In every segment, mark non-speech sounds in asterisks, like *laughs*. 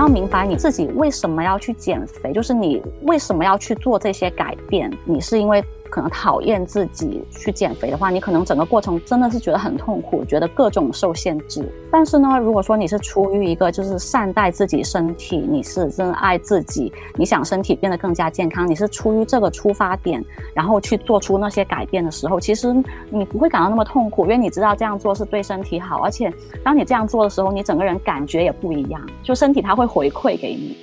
要明白你自己为什么要去减肥，就是你为什么要去做这些改变，你是因为。可能讨厌自己去减肥的话，你可能整个过程真的是觉得很痛苦，觉得各种受限制。但是呢，如果说你是出于一个就是善待自己身体，你是真爱自己，你想身体变得更加健康，你是出于这个出发点，然后去做出那些改变的时候，其实你不会感到那么痛苦，因为你知道这样做是对身体好，而且当你这样做的时候，你整个人感觉也不一样，就身体它会回馈给你。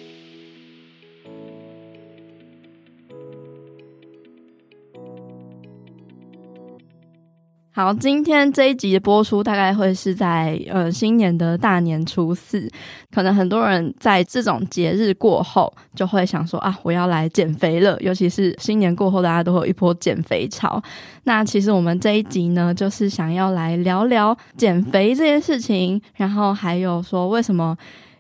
好，今天这一集的播出大概会是在呃新年的大年初四，可能很多人在这种节日过后就会想说啊，我要来减肥了。尤其是新年过后，大家都会有一波减肥潮。那其实我们这一集呢，就是想要来聊聊减肥这件事情，然后还有说为什么。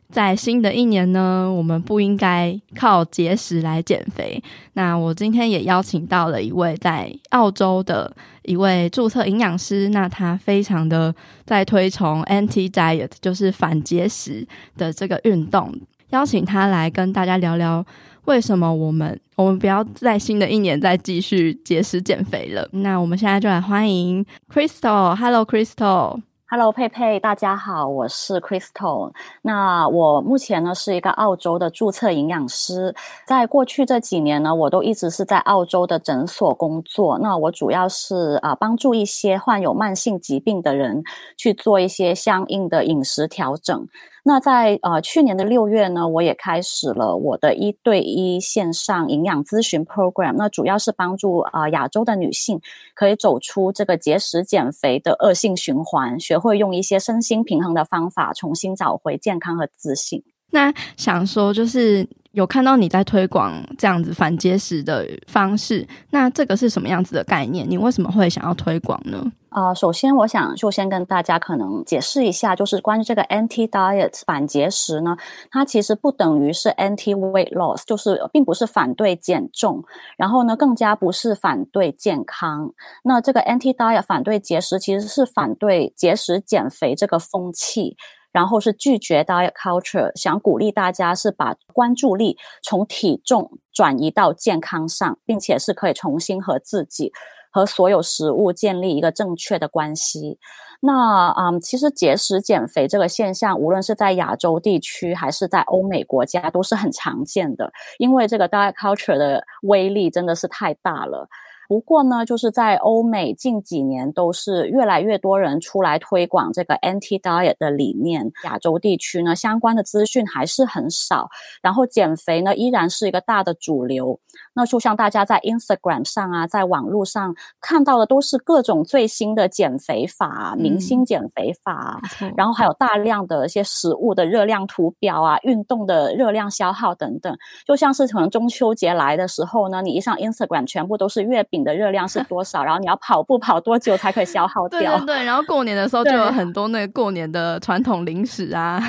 在新的一年呢，我们不应该靠节食来减肥。那我今天也邀请到了一位在澳洲的一位注册营养师，那他非常的在推崇 anti diet，就是反节食的这个运动。邀请他来跟大家聊聊，为什么我们我们不要在新的一年再继续节食减肥了。那我们现在就来欢迎 Crystal，Hello Crystal。Hello，佩佩，大家好，我是 Crystal。那我目前呢是一个澳洲的注册营养师，在过去这几年呢，我都一直是在澳洲的诊所工作。那我主要是啊帮助一些患有慢性疾病的人去做一些相应的饮食调整。那在呃去年的六月呢，我也开始了我的一对一线上营养咨询 program。那主要是帮助啊、呃、亚洲的女性可以走出这个节食减肥的恶性循环，学会用一些身心平衡的方法，重新找回健康和自信。那想说就是有看到你在推广这样子反节食的方式，那这个是什么样子的概念？你为什么会想要推广呢？啊、首先我想就先跟大家可能解释一下，就是关于这个 anti diet 反节食呢，它其实不等于是 anti weight loss，就是并不是反对减重，然后呢，更加不是反对健康。那这个 anti diet 反对节食，其实是反对节食减肥这个风气，然后是拒绝 diet culture，想鼓励大家是把关注力从体重转移到健康上，并且是可以重新和自己。和所有食物建立一个正确的关系。那、嗯，其实节食减肥这个现象，无论是在亚洲地区还是在欧美国家，都是很常见的。因为这个 diet culture 的威力真的是太大了。不过呢，就是在欧美近几年都是越来越多人出来推广这个 anti diet 的理念。亚洲地区呢，相关的资讯还是很少，然后减肥呢依然是一个大的主流。那就像大家在 Instagram 上啊，在网络上看到的都是各种最新的减肥法、明星减肥法，嗯、然后还有大量的一些食物的热量图表啊、运动的热量消耗等等。就像是可能中秋节来的时候呢，你一上 Instagram，全部都是月饼。你的热量是 *laughs* 多少？然后你要跑步跑多久才可以消耗掉？对对对，然后过年的时候就有很多那个过年的传统零食啊。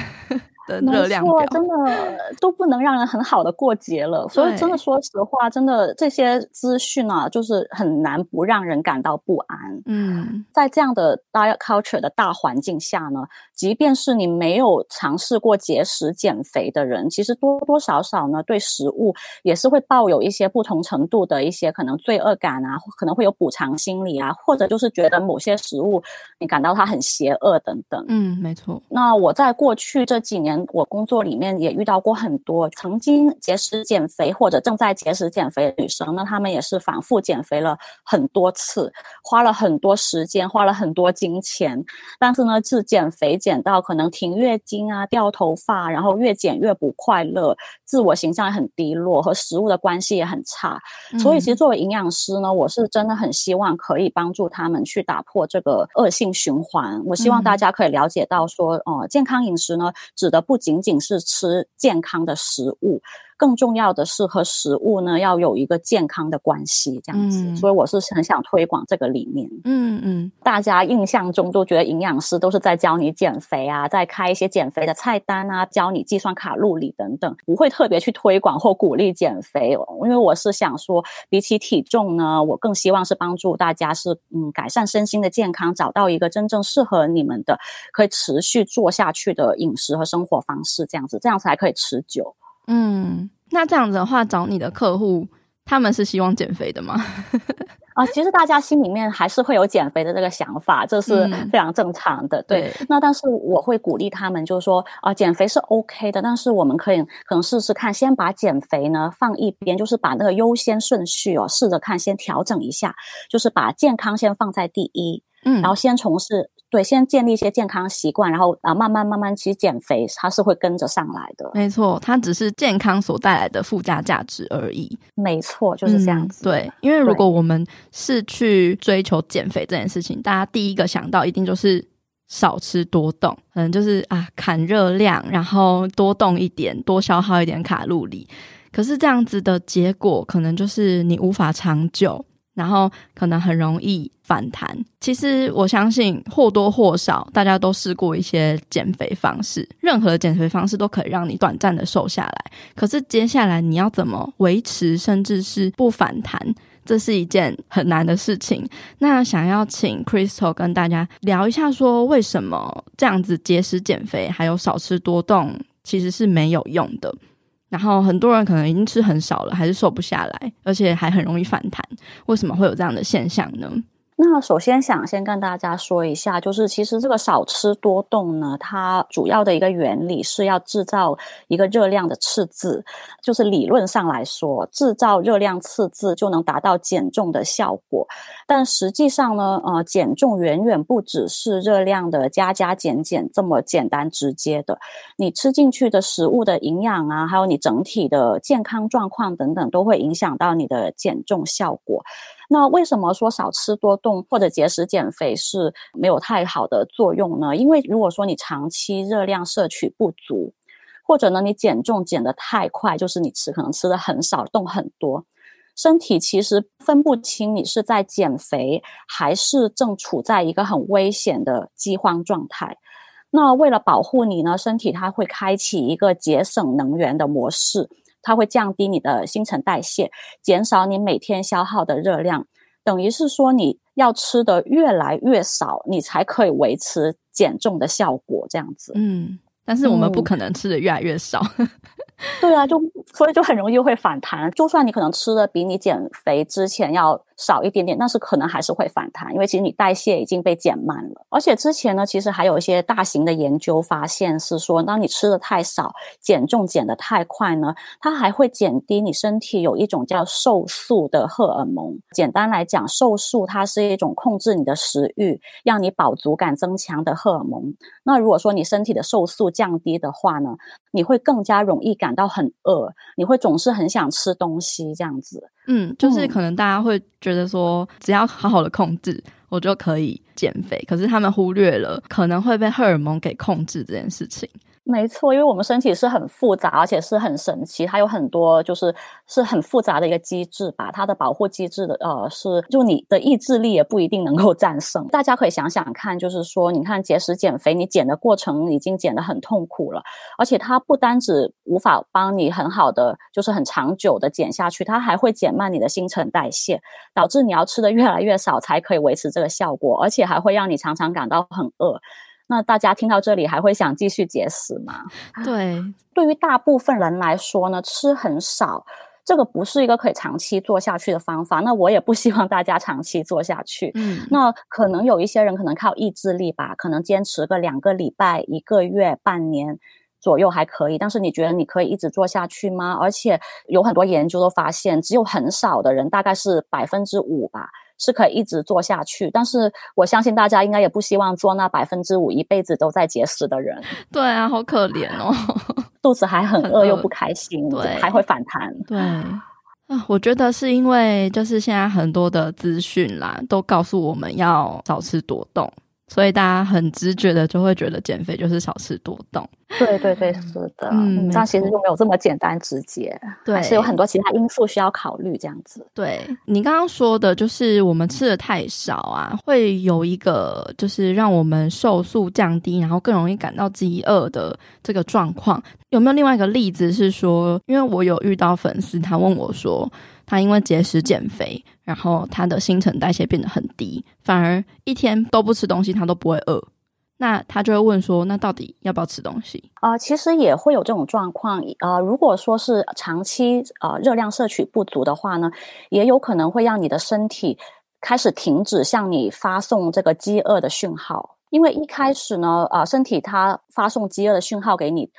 的热量表真的都不能让人很好的过节了，所以真的说实话，真的这些资讯啊，就是很难不让人感到不安。嗯，在这样的 diet culture 的大环境下呢，即便是你没有尝试过节食减肥的人，其实多多少少呢，对食物也是会抱有一些不同程度的一些可能罪恶感啊，可能会有补偿心理啊，或者就是觉得某些食物你感到它很邪恶等等。嗯，没错。那我在过去这几年。我工作里面也遇到过很多曾经节食减肥或者正在节食减肥的女生，那她们也是反复减肥了很多次，花了很多时间，花了很多金钱，但是呢，自减肥减到可能停月经啊、掉头发，然后越减越不快乐，自我形象也很低落，和食物的关系也很差。所以，其实作为营养师呢，我是真的很希望可以帮助他们去打破这个恶性循环。我希望大家可以了解到说，哦、呃，健康饮食呢，指的不仅仅是吃健康的食物，更重要的是和食物呢要有一个健康的关系，这样子。嗯、所以我是很想推广这个理念。嗯嗯，大家印象中都觉得营养师都是在教你减肥啊，在开一些减肥的菜单啊，教你计算卡路里等等，不会特别去推广或鼓励减肥。因为我是想说，比起体重呢，我更希望是帮助大家是嗯改善身心的健康，找到一个真正适合你们的可以持续做下去的饮食和生活方式，这样子，这样才可以持久。嗯，那这样子的话，找你的客户，他们是希望减肥的吗？*laughs* 啊，其实大家心里面还是会有减肥的这个想法，这是非常正常的。嗯、对，对，那但是我会鼓励他们，就是说啊，减肥是 OK 的，但是我们可以可能试试看，先把减肥呢放一边，就是把那个优先顺序哦，试着看先调整一下，就是把健康先放在第一，嗯，然后先从事。对，先建立一些健康习惯，然后啊，慢慢慢慢，其实减肥它是会跟着上来的。没错，它只是健康所带来的附加价值而已。没错，就是这样子。嗯，对，因为如果我们是去追求减肥这件事情，大家第一个想到一定就是少吃多动，可能就是啊砍热量，然后多动一点，多消耗一点卡路里。可是这样子的结果，可能就是你无法长久。然后可能很容易反弹。其实我相信或多或少大家都试过一些减肥方式，任何减肥方式都可以让你短暂的瘦下来。可是接下来你要怎么维持，甚至是不反弹，这是一件很难的事情。那想要请 Crystal 跟大家聊一下，说为什么这样子节食减肥，还有少吃多动，其实是没有用的。然后很多人可能已经吃很少了，还是瘦不下来，而且还很容易反弹。为什么会有这样的现象呢？那首先想先跟大家说一下，就是其实这个少吃多动呢，它主要的一个原理是要制造一个热量的赤字，就是理论上来说，制造热量赤字就能达到减重的效果。但实际上呢，呃，减重远远不只是热量的加加减减这么简单直接的，你吃进去的食物的营养啊，还有你整体的健康状况等等，都会影响到你的减重效果。那为什么说少吃多动或者节食减肥是没有太好的作用呢？因为如果说你长期热量摄取不足，或者呢你减重减得太快，就是你吃可能吃的很少，动很多，身体其实分不清你是在减肥还是正处在一个很危险的饥荒状态。那为了保护你呢，身体它会开启一个节省能源的模式。它会降低你的新陈代谢，减少你每天消耗的热量，等于是说你要吃的越来越少，你才可以维持减重的效果，这样子。嗯，但是我们不可能吃的越来越少。嗯 *laughs* 对啊，就所以就很容易会反弹。就算你可能吃的比你减肥之前要少一点点，但是可能还是会反弹，因为其实你代谢已经被减慢了。而且之前呢，其实还有一些大型的研究发现是说，当你吃的太少，减重减得太快呢，它还会减低你身体有一种叫瘦素的荷尔蒙。简单来讲，瘦素它是一种控制你的食欲、让你饱足感增强的荷尔蒙。那如果说你身体的瘦素降低的话呢，你会更加容易感感到很饿，你会总是很想吃东西，这样子。嗯，就是可能大家会觉得说，只要好好的控制，我就可以减肥。可是他们忽略了可能会被荷尔蒙给控制这件事情。没错，因为我们身体是很复杂，而且是很神奇，它有很多就是是很复杂的一个机制吧。它的保护机制的呃是，就你的意志力也不一定能够战胜。大家可以想想看，就是说，你看节食减肥，你减的过程已经减得很痛苦了，而且它不单只无法帮你很好的，就是很长久的减下去，它还会减慢你的新陈代谢，导致你要吃的越来越少才可以维持这个效果，而且还会让你常常感到很饿。那大家听到这里还会想继续节食吗？对，对于大部分人来说呢，吃很少，这个不是一个可以长期做下去的方法。那我也不希望大家长期做下去。嗯，那可能有一些人可能靠意志力吧，可能坚持个两个礼拜、一个月、半年左右还可以。但是你觉得你可以一直做下去吗？而且有很多研究都发现，只有很少的人，大概是百分之五吧。是可以一直做下去，但是我相信大家应该也不希望做那百分之五一辈子都在节食的人。*laughs* 对啊，好可怜哦，*laughs* 肚子还很饿又不开心，对，还会反弹。对啊，我觉得是因为就是现在很多的资讯啦，都告诉我们要少吃多动，所以大家很直觉的就会觉得减肥就是少吃多动。对对对，是的，嗯，这样其实就没有这么简单直接，对，还是有很多其他因素需要考虑。这样子，对你刚刚说的，就是我们吃的太少啊，会有一个就是让我们瘦素降低，然后更容易感到饥饿的这个状况。有没有另外一个例子是说，因为我有遇到粉丝，他问我说，他因为节食减肥，然后他的新陈代谢变得很低，反而一天都不吃东西，他都不会饿。那他就会问说，那到底要不要吃东西？啊、其实也会有这种状况。呃，如果说是长期呃热量摄取不足的话呢，也有可能会让你的身体开始停止向你发送这个饥饿的讯号。因为一开始呢，啊、呃，身体它发送饥饿的讯号给你。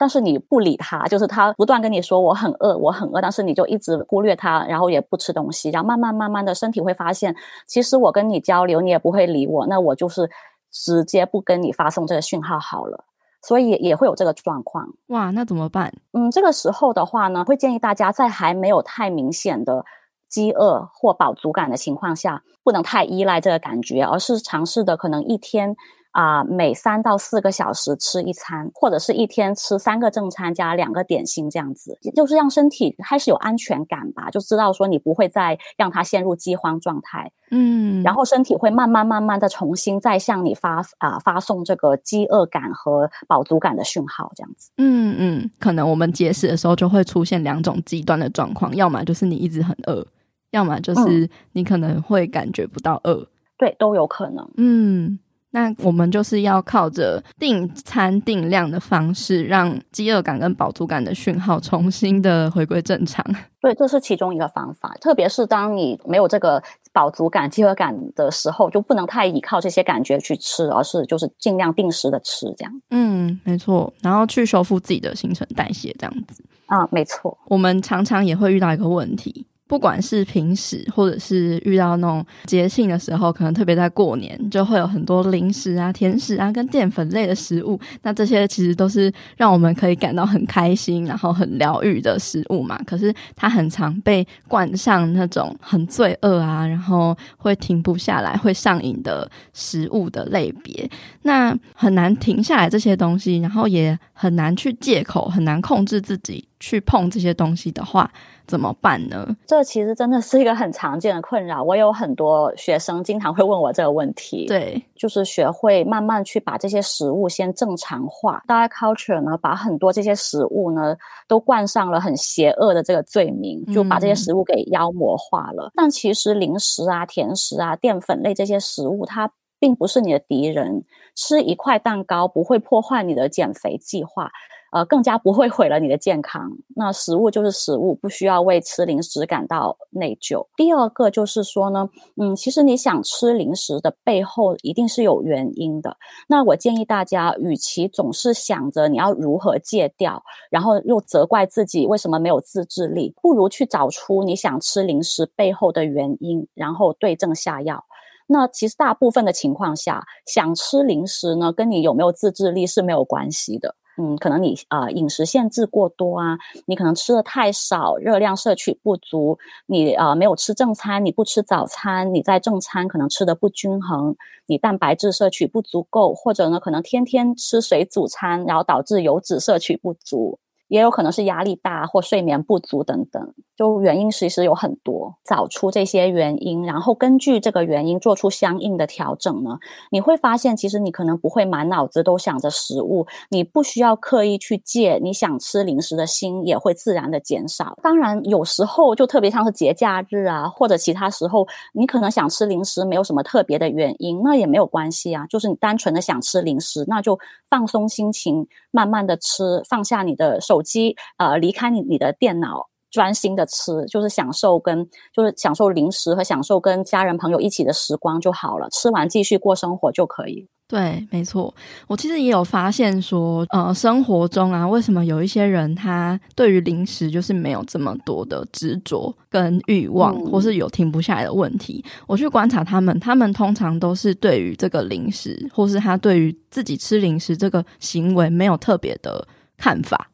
但是你不理他，就是他不断跟你说我很饿，我很饿，但是你就一直忽略他，然后也不吃东西，然后慢慢慢慢的身体会发现，其实我跟你交流，你也不会理我，那我就是直接不跟你发送这个讯号好了，所以也会有这个状况。哇，那怎么办？嗯，这个时候的话呢，会建议大家在还没有太明显的饥饿或饱足感的情况下，不能太依赖这个感觉，而是尝试的可能一天。啊、呃，每三到四个小时吃一餐，或者是一天吃三个正餐加两个点心，这样子，就是让身体开始有安全感吧，就知道说你不会再让它陷入饥荒状态，嗯，然后身体会慢慢慢慢的重新再向你发啊、呃、发送这个饥饿感和饱足感的讯号，这样子，嗯嗯，可能我们节食的时候就会出现两种极端的状况，要么就是你一直很饿，要么就是你可能会感觉不到饿，嗯、对，都有可能，嗯。那我们就是要靠着定餐定量的方式，让饥饿感跟饱足感的讯号重新的回归正常。*laughs* 对，这是其中一个方法。特别是当你没有这个饱足感、饥饿感的时候，就不能太依靠这些感觉去吃，而是就是尽量定时的吃，这样。嗯，没错。然后去修复自己的新陈代谢，这样子。啊，没错。我们常常也会遇到一个问题。不管是平时，或者是遇到那种节庆的时候，可能特别在过年，就会有很多零食啊、甜食啊，跟淀粉类的食物。那这些其实都是让我们可以感到很开心，然后很疗愈的食物嘛。可是它很常被冠上那种很罪恶啊，然后会停不下来、会上瘾的食物的类别。那很难停下来这些东西，然后也很难去借口，很难控制自己去碰这些东西的话。怎么办呢？这其实真的是一个很常见的困扰。我有很多学生经常会问我这个问题。对，就是学会慢慢去把这些食物先正常化。Diet culture 呢，把很多这些食物呢都冠上了很邪恶的这个罪名，就把这些食物给妖魔化了。嗯。但其实零食啊、甜食啊、淀粉类这些食物，它并不是你的敌人。吃一块蛋糕不会破坏你的减肥计划。呃，更加不会毁了你的健康。那食物就是食物，不需要为吃零食感到内疚。第二个就是说呢，嗯，其实你想吃零食的背后一定是有原因的。那我建议大家，与其总是想着你要如何戒掉，然后又责怪自己为什么没有自制力，不如去找出你想吃零食背后的原因，然后对症下药。那其实大部分的情况下，想吃零食呢，跟你有没有自制力是没有关系的。嗯，可能你啊、饮食限制过多啊，你可能吃的太少，热量摄取不足，你啊、没有吃正餐，你不吃早餐，你在正餐可能吃的不均衡，你蛋白质摄取不足够，或者呢可能天天吃水煮餐，然后导致油脂摄取不足。也有可能是压力大或睡眠不足等等，就原因其实有很多。找出这些原因，然后根据这个原因做出相应的调整呢，你会发现其实你可能不会满脑子都想着食物，你不需要刻意去戒，你想吃零食的心也会自然的减少。当然，有时候就特别像是节假日啊，或者其他时候，你可能想吃零食，没有什么特别的原因，那也没有关系啊，就是你单纯的想吃零食，那就放松心情，慢慢的吃，放下你的手。手机，呃，离开你你的电脑，专心的吃，就是享受跟就是享受零食和享受跟家人朋友一起的时光就好了。吃完继续过生活就可以。对，没错。我其实也有发现说，呃，生活中啊，为什么有一些人他对于零食就是没有这么多的执着跟欲望，嗯，或是有停不下来的问题？我去观察他们，他们通常都是对于这个零食，或是他对于自己吃零食这个行为没有特别的看法。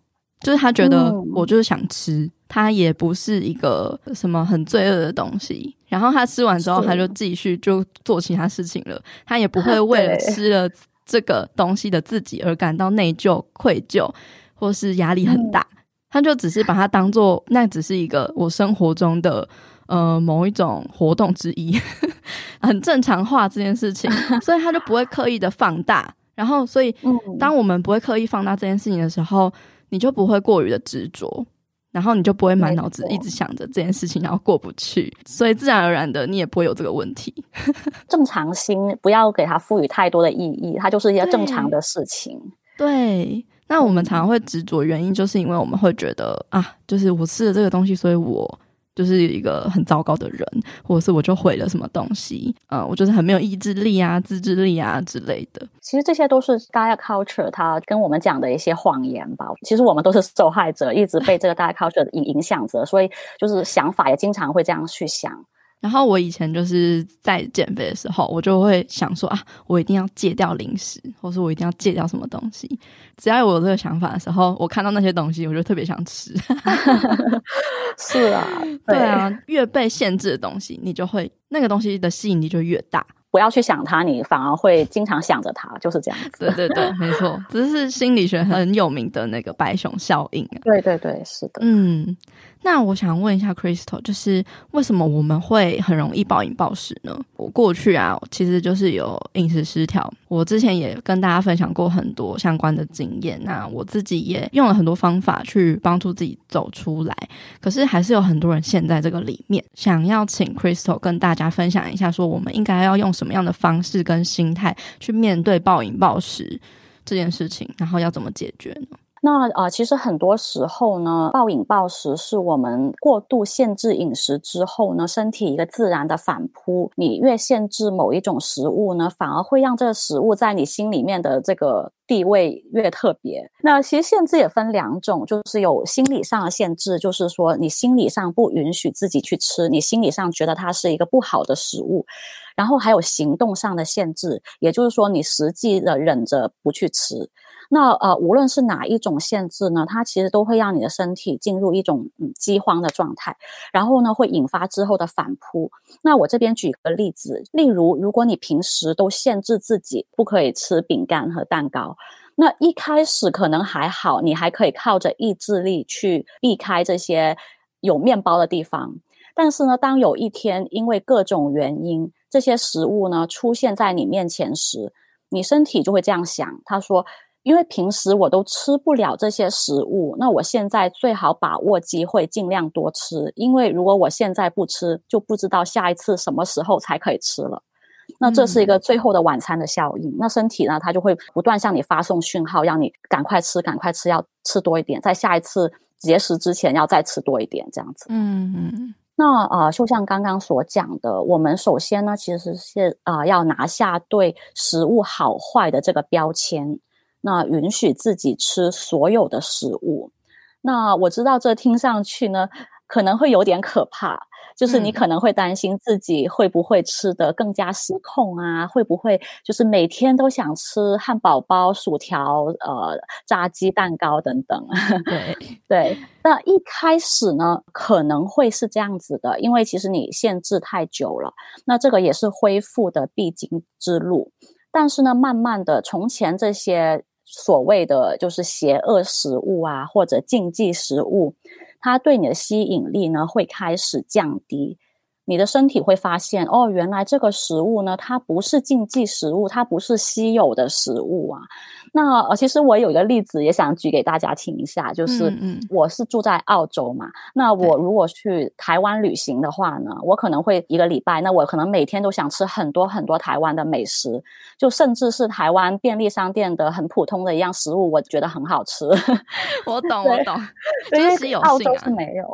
就是他觉得我就是想吃，嗯、它也不是一个什么很罪恶的东西。然后他吃完之后，他就继续就做其他事情了。他也不会为了吃了这个东西的自己而感到内疚、愧疚，或是压力很大。嗯、他就只是把它当做那只是一个我生活中的呃某一种活动之一，*laughs* 很正常化这件事情，*laughs* 所以他就不会刻意的放大。然后，所以当我们不会刻意放大这件事情的时候，你就不会过于的执着。然后你就不会满脑子一直想着这件事情，然后过不去，所以自然而然的你也不会有这个问题。正常心不要给它赋予太多的意义，它就是一些正常的事情。对，对，那我们常常会执着，原因就是因为我们会觉得啊，就是我吃了这个东西，所以我。就是一个很糟糕的人，或者是我就毁了什么东西，呃，我就是很没有意志力啊、自制力啊之类的。其实这些都是 diet culture 它跟我们讲的一些谎言吧。其实我们都是受害者，一直被这个 diet culture 影影响着，所以就是想法也经常会这样去想。然后我以前就是在减肥的时候，我就会想说啊，我一定要戒掉零食，或是我一定要戒掉什么东西。只要有我有这个想法的时候，我看到那些东西，我就特别想吃。*laughs* 是啊，对，对啊，越被限制的东西，你就会那个东西的吸引力就越大。不要去想它，你反而会经常想着它，就是这样子。对对对，没错，这是心理学很有名的那个白熊效应啊。对对对，是的。嗯。那我想问一下 Crystal，就是为什么我们会很容易暴饮暴食呢？我过去啊，其实就是有饮食失调。我之前也跟大家分享过很多相关的经验，那我自己也用了很多方法去帮助自己走出来。可是还是有很多人陷在这个里面。想要请 Crystal 跟大家分享一下，说我们应该要用什么样的方式跟心态去面对暴饮暴食这件事情，然后要怎么解决呢？那呃，其实很多时候呢，暴饮暴食是我们过度限制饮食之后呢，身体一个自然的反扑。你越限制某一种食物呢，反而会让这个食物在你心里面的这个地位越特别。那其实限制也分两种，就是有心理上的限制，就是说你心理上不允许自己去吃，你心理上觉得它是一个不好的食物。然后还有行动上的限制，也就是说你实际的忍着不去吃。那呃，无论是哪一种限制呢，它其实都会让你的身体进入一种嗯饥荒的状态，然后呢会引发之后的反扑。那我这边举个例子，例如如果你平时都限制自己不可以吃饼干和蛋糕，那一开始可能还好，你还可以靠着意志力去避开这些有面包的地方。但是呢，当有一天因为各种原因，这些食物呢出现在你面前时，你身体就会这样想，他说。因为平时我都吃不了这些食物，那我现在最好把握机会，尽量多吃。因为如果我现在不吃，就不知道下一次什么时候才可以吃了。那这是一个最后的晚餐的效应。嗯、那身体呢，它就会不断向你发送讯号，让你赶快吃，赶快吃，要吃多一点，在下一次节食之前要再吃多一点，这样子。嗯嗯。那啊、呃，就像刚刚所讲的，我们首先呢，其实是啊、呃，要拿下对食物好坏的这个标签。那允许自己吃所有的食物，那我知道这听上去呢，可能会有点可怕，就是你可能会担心自己会不会吃得更加失控啊，会不会就是每天都想吃汉堡包、薯条、呃炸鸡蛋糕等等。对 *laughs* 对，那一开始呢，可能会是这样子的，因为其实你限制太久了，那这个也是恢复的必经之路。但是呢，慢慢的，从前这些。所谓的就是邪恶食物啊，或者禁忌食物，它对你的吸引力呢会开始降低。你的身体会发现，哦，原来这个食物呢，它不是禁忌食物，它不是稀有的食物啊。那呃，其实我有一个例子也想举给大家听一下，就是我是住在澳洲嘛，嗯嗯，那我如果去台湾旅行的话呢，我可能会一个礼拜，那我可能每天都想吃很多很多台湾的美食，就甚至是台湾便利商店的很普通的一样食物，我觉得很好吃。*laughs* 我懂，我懂，*laughs* 因为澳洲是没有。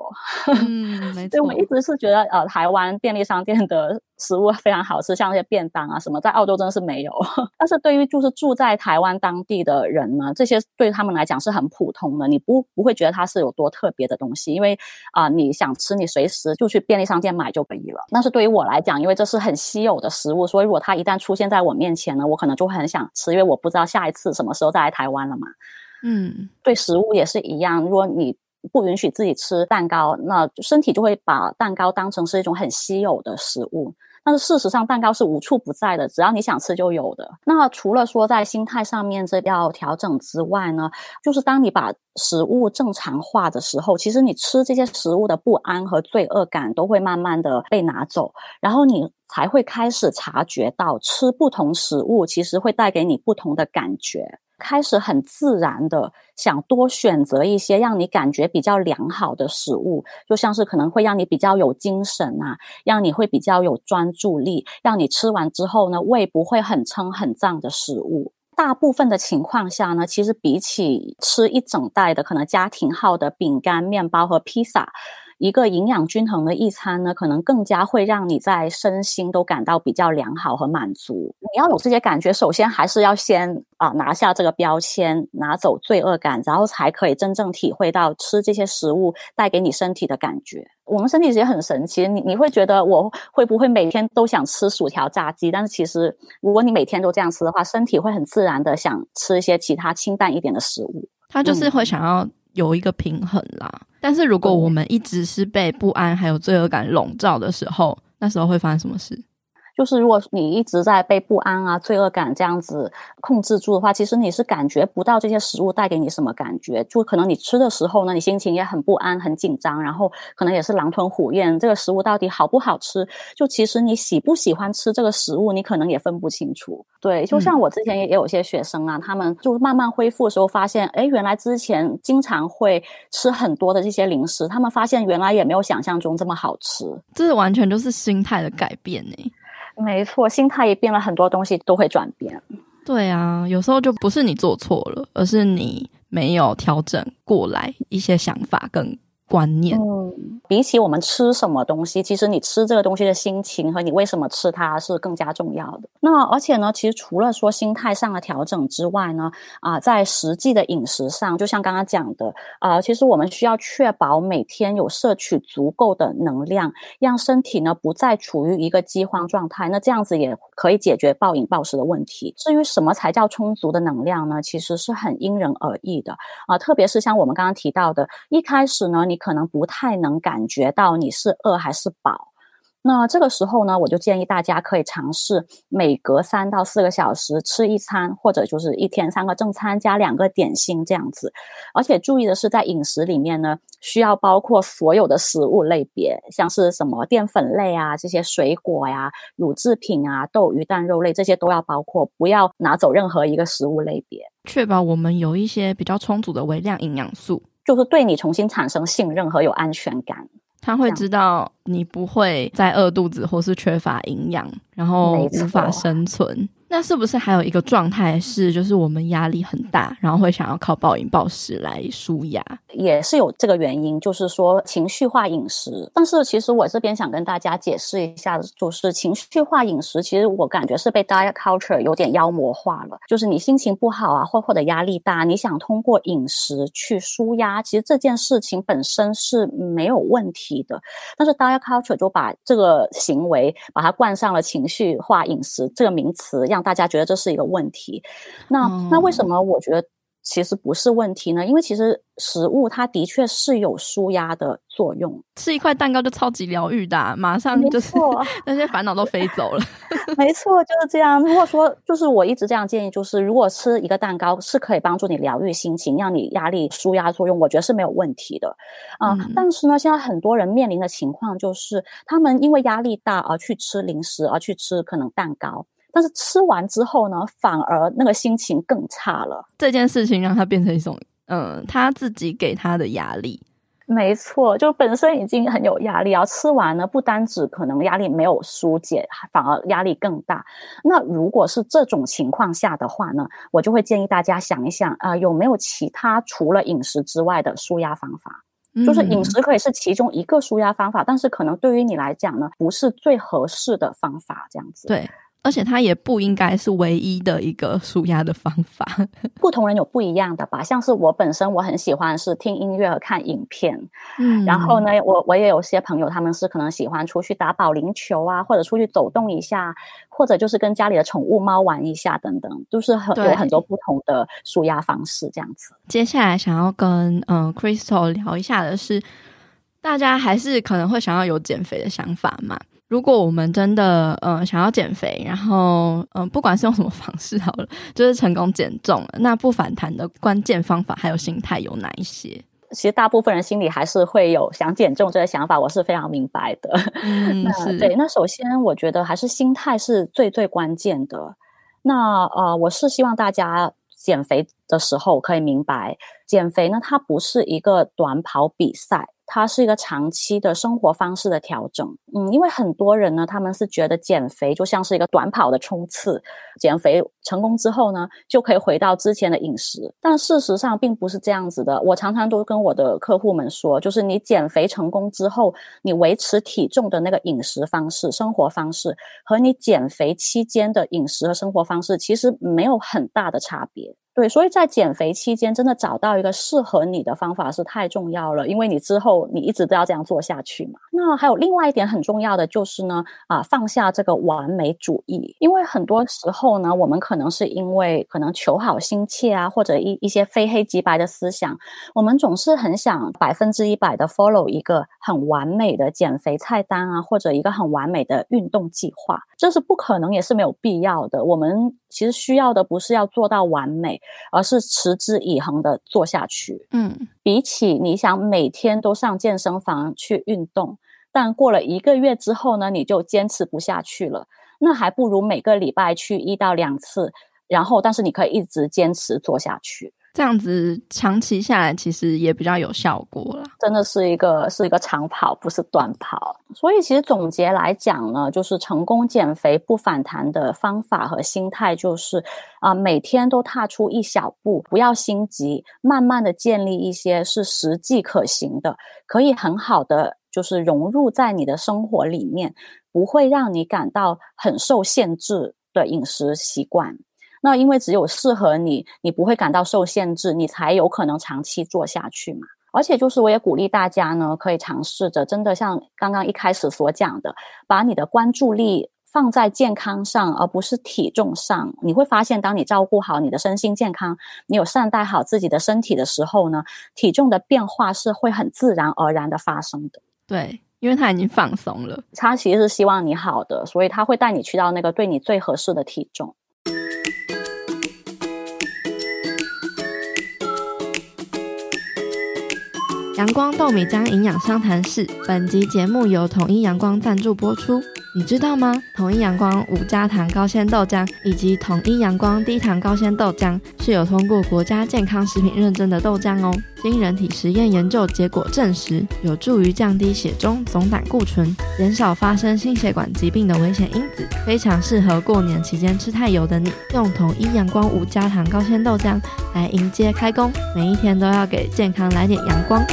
嗯，没 *laughs* 错。所以我一直是觉得呃，台湾便利商店的食物非常好吃，像那些便当啊什么，在澳洲真的是没有。但是对于就是住在台湾当地。的人呢，这些对他们来讲是很普通的，你不不会觉得它是有多特别的东西，因为啊、呃，你想吃，你随时就去便利商店买就可以了。但是对于我来讲，因为这是很稀有的食物，所以如果它一旦出现在我面前呢，我可能就会很想吃，因为我不知道下一次什么时候再来台湾了嘛。嗯，对食物也是一样，如果你不允许自己吃蛋糕，那身体就会把蛋糕当成是一种很稀有的食物。但是事实上，蛋糕是无处不在的，只要你想吃就有的。那除了说在心态上面这要调整之外呢，就是当你把食物正常化的时候，其实你吃这些食物的不安和罪恶感都会慢慢的被拿走，然后你才会开始察觉到吃不同食物其实会带给你不同的感觉。开始很自然的想多选择一些让你感觉比较良好的食物，就像是可能会让你比较有精神啊，让你会比较有专注力，让你吃完之后呢，胃不会很撑很胀的食物。大部分的情况下呢，其实比起吃一整袋的可能家庭号的饼干、面包和披萨。一个营养均衡的一餐呢，可能更加会让你在身心都感到比较良好和满足。你要有这些感觉，首先还是要先啊拿下这个标签，拿走罪恶感，然后才可以真正体会到吃这些食物带给你身体的感觉。我们身体其实很神奇，你你会觉得我会不会每天都想吃薯条炸鸡？但是其实如果你每天都这样吃的话，身体会很自然的想吃一些其他清淡一点的食物。它就是会想要有一个平衡啦。嗯但是如果我们一直是被不安还有罪恶感笼罩的时候，那时候会发生什么事？就是如果你一直在被不安啊、罪恶感这样子控制住的话，其实你是感觉不到这些食物带给你什么感觉。就可能你吃的时候呢，你心情也很不安、很紧张，然后可能也是狼吞虎咽。这个食物到底好不好吃？就其实你喜不喜欢吃这个食物，你可能也分不清楚。对，就像我之前也也有些学生啊，嗯、他们就慢慢恢复的时候，发现，哎，原来之前经常会吃很多的这些零食，他们发现原来也没有想象中这么好吃。这是完全就是心态的改变呢、欸。没错，心态一变了，很多东西都会转变。对啊，有时候就不是你做错了，而是你没有调整过来一些想法跟观念。嗯，比起我们吃什么东西，其实你吃这个东西的心情和你为什么吃它是更加重要的。那而且呢，其实除了说心态上的调整之外呢，啊，在实际的饮食上，就像刚刚讲的，啊，其实我们需要确保每天有摄取足够的能量，让身体呢不再处于一个饥荒状态。那这样子也可以解决暴饮暴食的问题。至于什么才叫充足的能量呢？其实是很因人而异的啊，特别是像我们刚刚提到的，一开始呢，你可能不太能感觉到你是饿还是饱。那这个时候呢，我就建议大家可以尝试每隔三到四个小时吃一餐，或者就是一天三个正餐加两个点心这样子。而且注意的是，在饮食里面呢，需要包括所有的食物类别，像是什么淀粉类啊、这些水果呀、乳制品啊、豆、鱼、蛋、肉类这些都要包括，不要拿走任何一个食物类别，确保我们有一些比较充足的微量营养素，就是对你重新产生信任和有安全感。他会知道你不会再饿肚子或是缺乏营养，然后无法生存。那是不是还有一个状态是，就是我们压力很大，然后会想要靠暴饮暴食来舒压？也是有这个原因，就是说情绪化饮食。但是其实我这边想跟大家解释一下，就是情绪化饮食，其实我感觉是被 diet culture 有点妖魔化了。就是你心情不好啊，或或者压力大，你想通过饮食去舒压，其实这件事情本身是没有问题的。但是 diet culture 就把这个行为把它冠上了情绪化饮食这个名词，让大家觉得这是一个问题，那那为什么我觉得其实不是问题呢？因为其实食物它的确是有舒压的作用，吃一块蛋糕就超级疗愈的啊，马上就是 *laughs* 那些烦恼都飞走了。*laughs* 没错，就是这样。如果说就是我一直这样建议，就是如果吃一个蛋糕是可以帮助你疗愈心情，让你压力舒压作用，我觉得是没有问题的啊。嗯，但是呢，现在很多人面临的情况就是，他们因为压力大而去吃零食，而去吃可能蛋糕。但是吃完之后呢，反而那个心情更差了。这件事情让他变成一种，嗯，他自己给他的压力。没错，就本身已经很有压力，然后吃完呢，不单只可能压力没有疏解，反而压力更大。那如果是这种情况下的话呢，我就会建议大家想一想啊，呃，有没有其他除了饮食之外的舒压方法？嗯，就是饮食可以是其中一个舒压方法，但是可能对于你来讲呢，不是最合适的方法。这样子。对。而且它也不应该是唯一的一个舒压的方法，*laughs* 不同人有不一样的吧。像是我本身我很喜欢是听音乐和看影片，嗯，然后呢，我我也有些朋友他们是可能喜欢出去打保龄球啊，或者出去走动一下，或者就是跟家里的宠物猫玩一下等等，就是很有很多不同的舒压方式这样子。接下来想要跟嗯、呃、Crystal 聊一下的是，大家还是可能会想要有减肥的想法嘛？如果我们真的呃想要减肥，然后嗯、呃、不管是用什么方式好了，就是成功减重了，那不反弹的关键方法还有心态有哪一些？其实大部分人心里还是会有想减重这个想法，我是非常明白的。嗯，*laughs* 那对，那首先我觉得还是心态是最最关键的。那呃，我是希望大家减肥的时候可以明白，减肥呢它不是一个短跑比赛。它是一个长期的生活方式的调整，嗯，因为很多人呢，他们是觉得减肥就像是一个短跑的冲刺，减肥成功之后呢，就可以回到之前的饮食，但事实上并不是这样子的。我常常都跟我的客户们说，就是你减肥成功之后，你维持体重的那个饮食方式、生活方式，和你减肥期间的饮食和生活方式，其实没有很大的差别。对，所以在减肥期间，真的找到一个适合你的方法是太重要了，因为你之后你一直都要这样做下去嘛。那还有另外一点很重要的就是呢，啊，放下这个完美主义，因为很多时候呢，我们可能是因为可能求好心切啊，或者一一些非黑即白的思想，我们总是很想百分之一百的 follow 一个很完美的减肥菜单啊，或者一个很完美的运动计划，这是不可能，也是没有必要的。我们其实需要的不是要做到完美。而是持之以恒的做下去。嗯，比起你想每天都上健身房去运动，但过了一个月之后呢，你就坚持不下去了，那还不如每个礼拜去一到两次，然后但是你可以一直坚持做下去。这样子长期下来，其实也比较有效果了。真的是一个是一个长跑，不是短跑。所以其实总结来讲呢，就是成功减肥不反弹的方法和心态，就是啊、每天都踏出一小步，不要心急，慢慢的建立一些是实际可行的，可以很好的就是融入在你的生活里面，不会让你感到很受限制的饮食习惯。那因为只有适合你，你不会感到受限制，你才有可能长期做下去嘛。而且就是我也鼓励大家呢，可以尝试着真的像刚刚一开始所讲的，把你的关注力放在健康上，而不是体重上。你会发现，当你照顾好你的身心健康，你有善待好自己的身体的时候呢，体重的变化是会很自然而然的发生的。对，因为他已经放松了，他其实是希望你好的，所以他会带你去到那个对你最合适的体重。阳光豆米浆营养商谈室，本集节目由统一阳光赞助播出。你知道吗？统一阳光无加糖高纤豆浆以及统一阳光低糖高纤豆浆是有通过国家健康食品认证的豆浆哦。经人体实验研究结果证实，有助于降低血中总胆固醇，减少发生心血管疾病的危险因子，非常适合过年期间吃太油的你。用统一阳光无加糖高纤豆浆来迎接开工，每一天都要给健康来点阳光。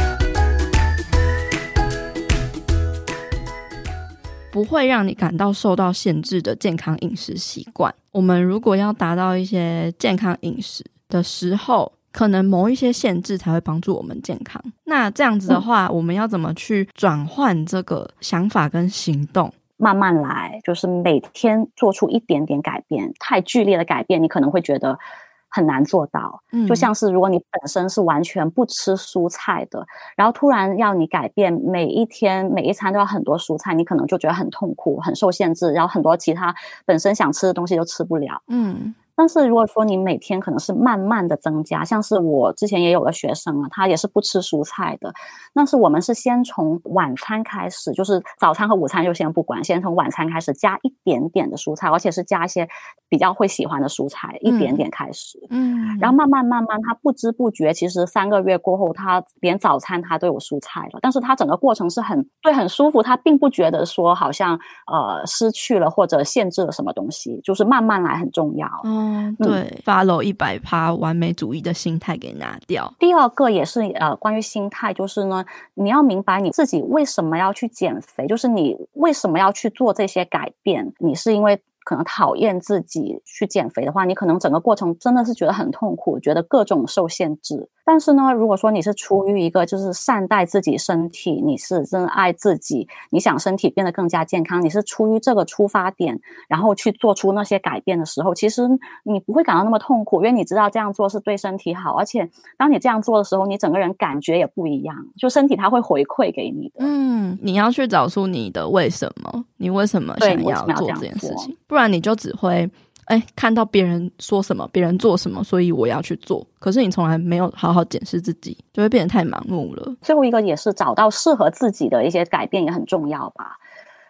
不会让你感到受到限制的健康饮食习惯。我们如果要达到一些健康饮食的时候，可能某一些限制才会帮助我们健康。那这样子的话，嗯、我们要怎么去转换这个想法跟行动？慢慢来，就是每天做出一点点改变。太剧烈的改变，你可能会觉得。很难做到，就像是如果你本身是完全不吃蔬菜的，嗯、然后突然要你改变每一天每一餐都要很多蔬菜，你可能就觉得很痛苦、很受限制，然后很多其他本身想吃的东西都吃不了。嗯。但是如果说你每天可能是慢慢的增加，像是我之前也有个学生啊，他也是不吃蔬菜的。那是我们是先从晚餐开始，就是早餐和午餐就先不管，先从晚餐开始加一点点的蔬菜，而且是加一些比较会喜欢的蔬菜，一点点开始。嗯，然后慢慢慢慢，他不知不觉，其实三个月过后，他连早餐他都有蔬菜了。但是他整个过程是很对，很舒服，他并不觉得说好像呃失去了或者限制了什么东西，就是慢慢来很重要。嗯。嗯，对，follow 一百趴完美主义的心态给拿掉。第二个也是呃，关于心态，就是呢，你要明白你自己为什么要去减肥，就是你为什么要去做这些改变，你是因为。可能讨厌自己去减肥的话，你可能整个过程真的是觉得很痛苦，觉得各种受限制。但是呢，如果说你是出于一个就是善待自己身体，你是真爱自己，你想身体变得更加健康，你是出于这个出发点，然后去做出那些改变的时候，其实你不会感到那么痛苦，因为你知道这样做是对身体好，而且当你这样做的时候，你整个人感觉也不一样，就身体它会回馈给你的。嗯，你要去找出你的为什么，你为什么想要做这件事情，不然你就只会。哎，看到别人说什么，别人做什么，所以我要去做。可是你从来没有好好检视自己，就会变得太盲目了。最后一个也是找到适合自己的一些改变也很重要吧。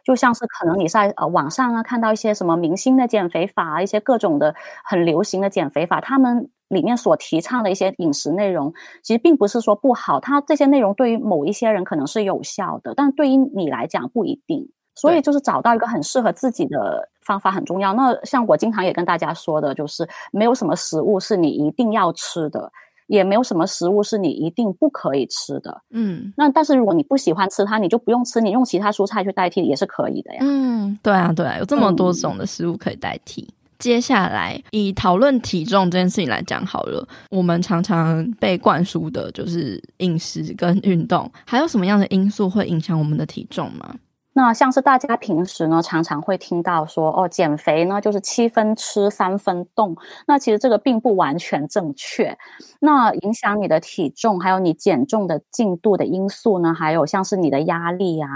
就像是可能你在呃网上啊看到一些什么明星的减肥法，一些各种的很流行的减肥法，他们里面所提倡的一些饮食内容，其实并不是说不好。它这些内容对于某一些人可能是有效的，但对于你来讲不一定。所以就是找到一个很适合自己的方法很重要。那像我经常也跟大家说的，就是没有什么食物是你一定要吃的，也没有什么食物是你一定不可以吃的。嗯，那但是如果你不喜欢吃它，你就不用吃，你用其他蔬菜去代替也是可以的呀。嗯，对啊，对啊，有这么多种的食物可以代替。嗯，接下来以讨论体重这件事情来讲好了，我们常常被灌输的就是饮食跟运动，还有什么样的因素会影响我们的体重吗？那像是大家平时呢，常常会听到说，哦，减肥呢就是七分吃三分动。那其实这个并不完全正确。那影响你的体重，还有你减重的进度的因素呢，还有像是你的压力啊，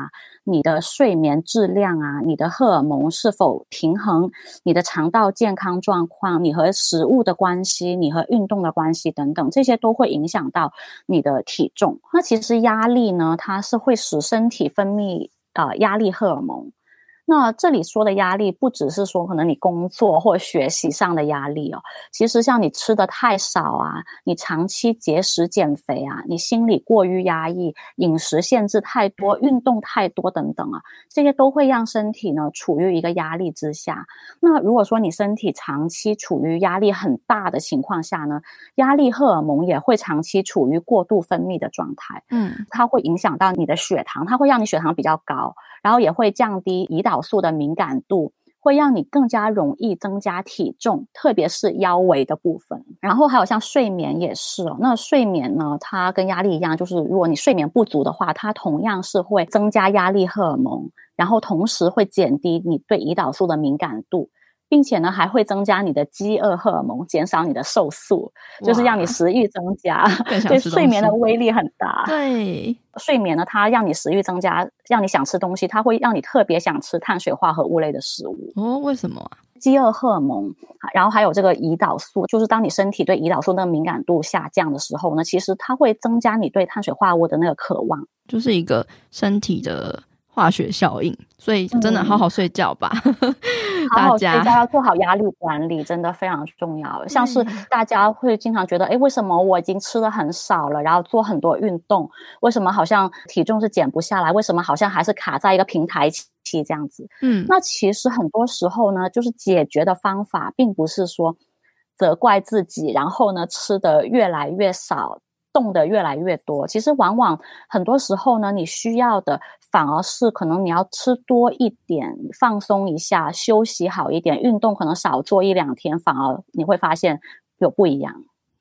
你的睡眠质量啊，你的荷尔蒙是否平衡，你的肠道健康状况，你和食物的关系，你和运动的关系等等，这些都会影响到你的体重。那其实压力呢，它是会使身体分泌。呃，压力荷尔蒙。那这里说的压力，不只是说可能你工作或学习上的压力哦，其实像你吃的太少啊，你长期节食减肥啊，你心理过于压抑，饮食限制太多，运动太多等等啊，这些都会让身体呢处于一个压力之下。那如果说你身体长期处于压力很大的情况下呢，压力荷尔蒙也会长期处于过度分泌的状态，嗯，它会影响到你的血糖，它会让你血糖比较高，然后也会降低胰岛素的敏感度，会让你更加容易增加体重，特别是腰围的部分。然后还有像睡眠也是哦，那睡眠呢，它跟压力一样，就是如果你睡眠不足的话，它同样是会增加压力荷尔蒙，然后同时会减低你对胰岛素的敏感度。并且呢，还会增加你的饥饿荷尔蒙，减少你的瘦素，就是让你食欲增加。对，睡眠的威力很大。对，睡眠呢，它让你食欲增加，让你想吃东西，它会让你特别想吃碳水化合物类的食物。哦，为什么啊？饥饿荷尔蒙，然后还有这个胰岛素，就是当你身体对胰岛素那个敏感度下降的时候呢，其实它会增加你对碳水化合物的那个渴望，就是一个身体的。化学效应，所以真的好好睡觉吧。好好睡觉，要做好压力管理，真的非常重要。像是大家会经常觉得，哎，为什么我已经吃的很少了，然后做很多运动，为什么好像体重是减不下来？为什么好像还是卡在一个平台期这样子？嗯，那其实很多时候呢，就是解决的方法，并不是说责怪自己，然后呢吃的越来越少。动的越来越多，其实往往很多时候呢，你需要的反而是可能你要吃多一点，放松一下，休息好一点，运动可能少做一两天，反而你会发现有不一样。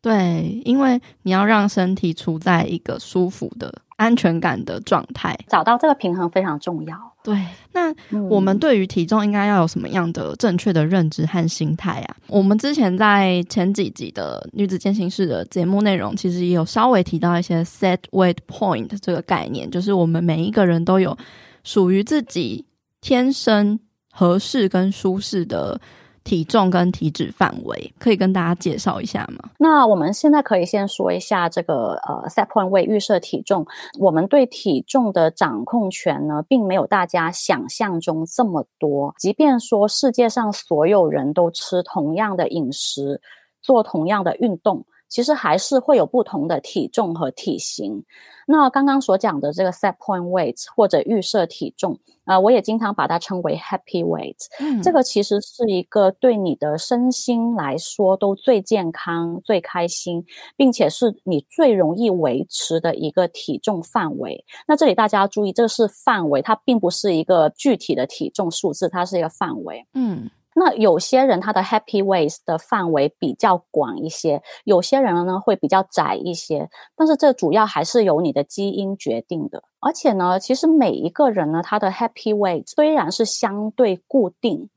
对，因为你要让身体处在一个舒服的安全感的状态，找到这个平衡非常重要。对，那我们对于体重应该要有什么样的正确的认知和心态啊？我们之前在前几集的女子健行室的节目内容，其实也有稍微提到一些 set weight point 这个概念，就是我们每一个人都有属于自己天生合适跟舒适的。体重跟体脂范围可以跟大家介绍一下吗？那我们现在可以先说一下这个呃 set point way 预设体重。我们对体重的掌控权呢，并没有大家想象中这么多。即便说世界上所有人都吃同样的饮食，做同样的运动。其实还是会有不同的体重和体型。那刚刚所讲的这个 set point weight 或者预设体重啊、呃，我也经常把它称为 happy weight。嗯，这个其实是一个对你的身心来说都最健康、最开心，并且是你最容易维持的一个体重范围。那这里大家要注意，这是范围，它并不是一个具体的体重数字，它是一个范围。嗯。那有些人他的 happy weight 的范围比较广一些，有些人呢会比较窄一些，但是这主要还是由你的基因决定的。而且呢，其实每一个人呢，他的 happy weight 虽然是相对固定，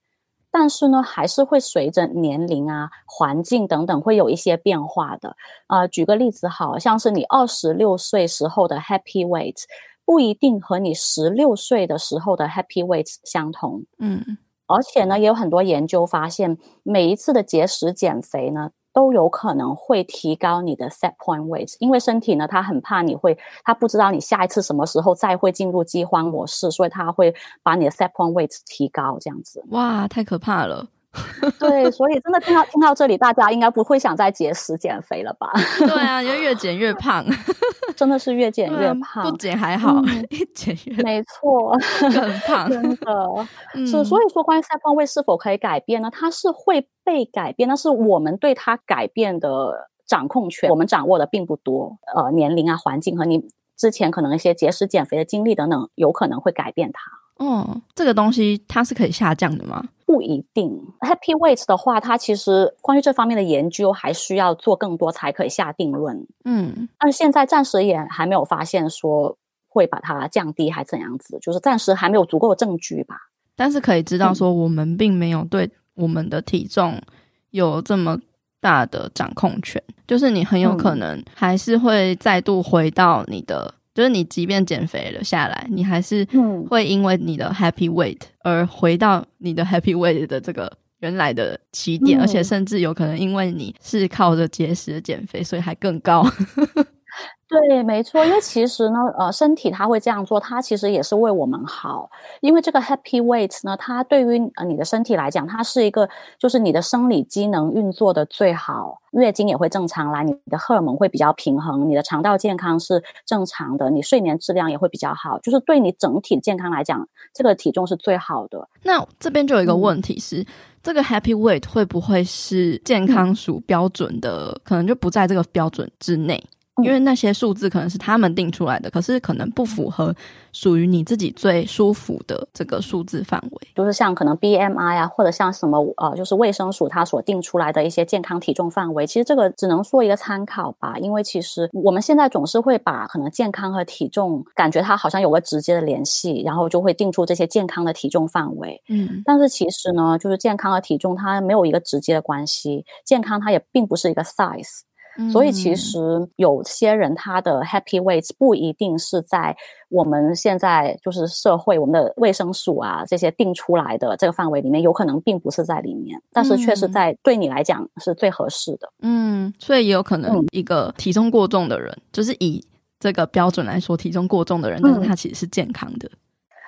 但是呢，还是会随着年龄啊、环境等等会有一些变化的。呃，举个例子，好像是你二十六岁时候的 happy weight，不一定和你十六岁的时候的 happy weight 相同。嗯。而且呢，也有很多研究发现，每一次的节食减肥呢，都有可能会提高你的 set point weight，因为身体呢，它很怕你会，它不知道你下一次什么时候再会进入饥荒模式，所以它会把你的 set point weight 提高，这样子。哇，太可怕了。*laughs* 对，所以真的听到听到这里，大家应该不会想再节食减肥了吧？*laughs* 对啊，因为越减越胖，*laughs* 真的是越减越胖。不减还好，嗯、一减越没错，更胖。真的，嗯、是所以说，关于 set point weight 是否可以改变呢？它是会被改变，但是我们对它改变的掌控权，我们掌握的并不多。呃，年龄啊、环境和你之前可能一些节食减肥的经历等等，有可能会改变它。哦，这个东西它是可以下降的吗？不一定。Happy weight 的话，它其实关于这方面的研究还需要做更多才可以下定论。嗯，但是现在暂时也还没有发现说会把它降低还怎样子，就是暂时还没有足够的证据吧。但是可以知道说，我们并没有对我们的体重有这么大的掌控权，就是你很有可能还是会再度回到你的。就是你即便减肥了下来，你还是会因为你的 happy weight 而回到你的 happy weight 的这个原来的起点，嗯、而且甚至有可能因为你是靠着节食减肥，所以还更高。对，没错，因为其实呢，呃，身体它会这样做，它其实也是为我们好。因为这个 happy weight 呢，它对于呃你的身体来讲，它是一个就是你的生理机能运作的最好，月经也会正常来，你的荷尔蒙会比较平衡，你的肠道健康是正常的，你睡眠质量也会比较好，就是对你整体健康来讲，这个体重是最好的。那这边就有一个问题是，嗯、这个 happy weight 会不会是健康属标准的，嗯、可能就不在这个标准之内？因为那些数字可能是他们定出来的，可是可能不符合属于你自己最舒服的这个数字范围。就是像可能 BMI 啊，或者像什么呃，就是卫生署它所定出来的一些健康体重范围。其实这个只能说一个参考吧，因为其实我们现在总是会把可能健康和体重感觉它好像有个直接的联系，然后就会定出这些健康的体重范围。嗯，但是其实呢，就是健康和体重它没有一个直接的关系，健康它也并不是一个 size。所以其实有些人他的 happy weight 不一定是在我们现在就是社会我们的卫生署啊这些定出来的这个范围里面，有可能并不是在里面，但是确实在对你来讲是最合适的。嗯，所以也有可能一个体重过重的人，嗯、就是以这个标准来说，体重过重的人，但是他其实是健康的。嗯、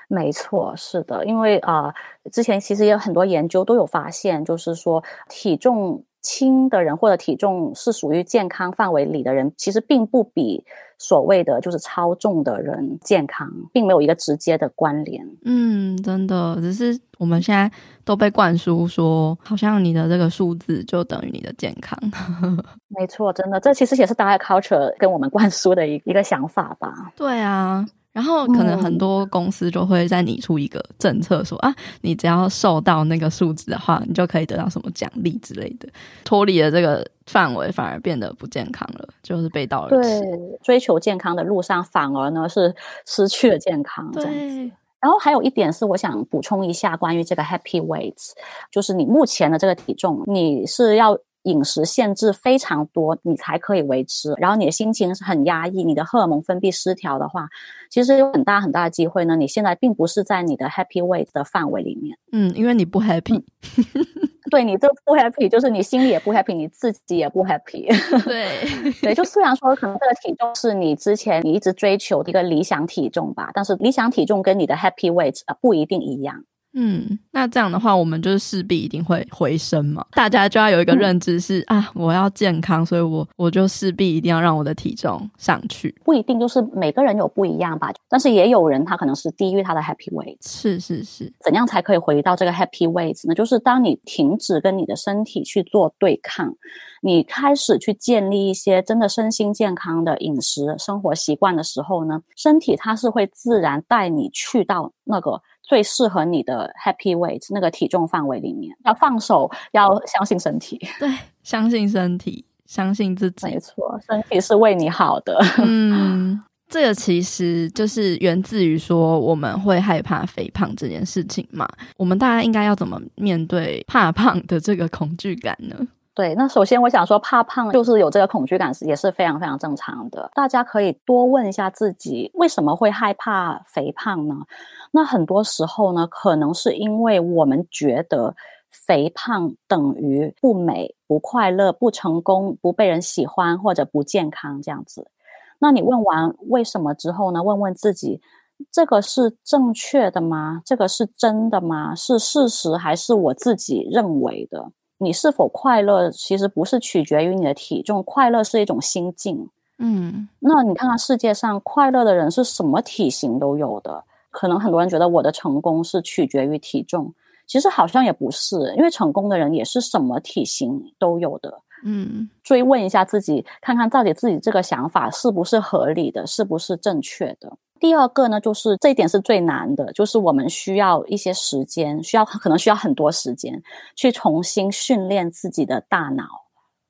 没错，是的，因为啊、呃，之前其实也有很多研究都有发现，就是说体重。轻的人或者体重是属于健康范围里的人，其实并不比所谓的就是超重的人健康，并没有一个直接的关联。嗯，真的，只是我们现在都被灌输说，好像你的这个数字就等于你的健康。*laughs* 没错，真的，这其实也是 diet culture 跟我们灌输的一一个想法吧。对啊。然后可能很多公司就会再拟出一个政策说，说、嗯、啊，你只要受到那个数字的话，你就可以得到什么奖励之类的。脱离了这个范围，反而变得不健康了，就是背道而驰。对，追求健康的路上，反而呢是失去了健康。这样子。对。然后还有一点是，我想补充一下关于这个 happy weight，就是你目前的这个体重，你是要。饮食限制非常多，你才可以维持。然后你的心情是很压抑，你的荷尔蒙分泌失调的话，其实有很大很大的机会呢。你现在并不是在你的 happy weight 的范围里面。嗯，因为你不 happy，*laughs* 对，你这不 happy，就是你心里也不 happy，你自己也不 happy。*laughs* 对，对，就虽然说可能这个体重是你之前你一直追求的一个理想体重吧，但是理想体重跟你的 happy weight 啊不一定一样。嗯，那这样的话，我们就是势必一定会回升嘛。大家就要有一个认知是、嗯、啊，我要健康，所以我我就势必一定要让我的体重上去。不一定就是每个人有不一样吧，但是也有人他可能是低于他的 happy weight。是是是，怎样才可以回到这个 happy weight 呢？就是当你停止跟你的身体去做对抗，你开始去建立一些真的身心健康的饮食生活习惯的时候呢，身体它是会自然带你去到那个。最适合你的 happy weight 那个体重范围里面。要放手，要相信身体。*laughs* 对，相信身体，相信自己。没错，身体是为你好的。*laughs* 嗯。这个其实就是源自于说我们会害怕肥胖这件事情嘛。我们大家应该要怎么面对怕胖的这个恐惧感呢？对，那首先我想说，怕胖就是有这个恐惧感，也是非常非常正常的。大家可以多问一下自己，为什么会害怕肥胖呢？那很多时候呢，可能是因为我们觉得肥胖等于不美、不快乐、不成功、不被人喜欢或者不健康这样子。那你问完为什么之后呢？问问自己，这个是正确的吗？这个是真的吗？是事实还是我自己认为的？你是否快乐？其实不是取决于你的体重，快乐是一种心境。嗯，那你看看世界上快乐的人是什么体型都有的。可能很多人觉得我的成功是取决于体重，其实好像也不是，因为成功的人也是什么体型都有的。嗯，追问一下自己，看看到底自己这个想法是不是合理的，是不是正确的。第二个呢，就是这一点是最难的，就是我们需要一些时间，需要可能需要很多时间去重新训练自己的大脑。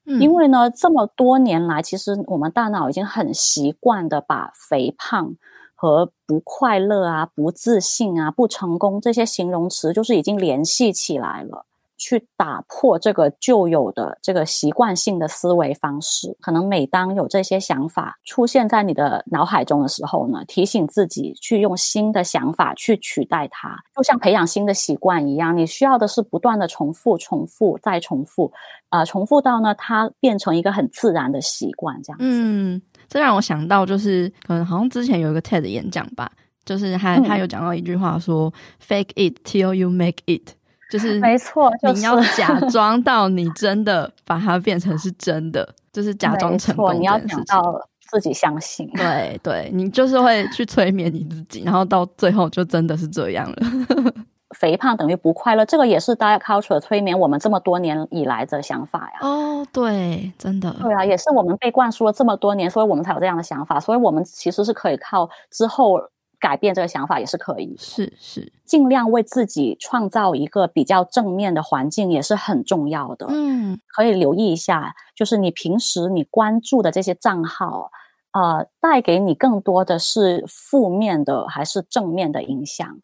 嗯，因为呢，这么多年来，其实我们大脑已经很习惯的把肥胖和不快乐啊、不自信啊、不成功这些形容词，就是已经联系起来了。去打破这个旧有的这个习惯性的思维方式，可能每当有这些想法出现在你的脑海中的时候呢，提醒自己去用新的想法去取代它，就像培养新的习惯一样，你需要的是不断的重复、重复再重复，呃，重复到呢它变成一个很自然的习惯，这样子。嗯，这让我想到就是，可能好像之前有一个 TED 演讲吧，就是他他有讲到一句话说，嗯，“Fake it till you make it”。就是没错，你要假装到你真的把它变成是真的，就是假装成功。你要讲到自己相信，对对，你就是会去催眠你自己，然后到最后就真的是这样了。*laughs* 肥胖等于不快乐，这个也是 diet culture 催眠我们这么多年以来的想法呀。哦，对，真的，对啊，也是我们被灌输了这么多年，所以我们才有这样的想法。所以我们其实是可以靠之后。改变这个想法也是可以，是是，尽量为自己创造一个比较正面的环境也是很重要的。嗯，可以留意一下，就是你平时你关注的这些账号，呃，带给你更多的是负面的还是正面的影响？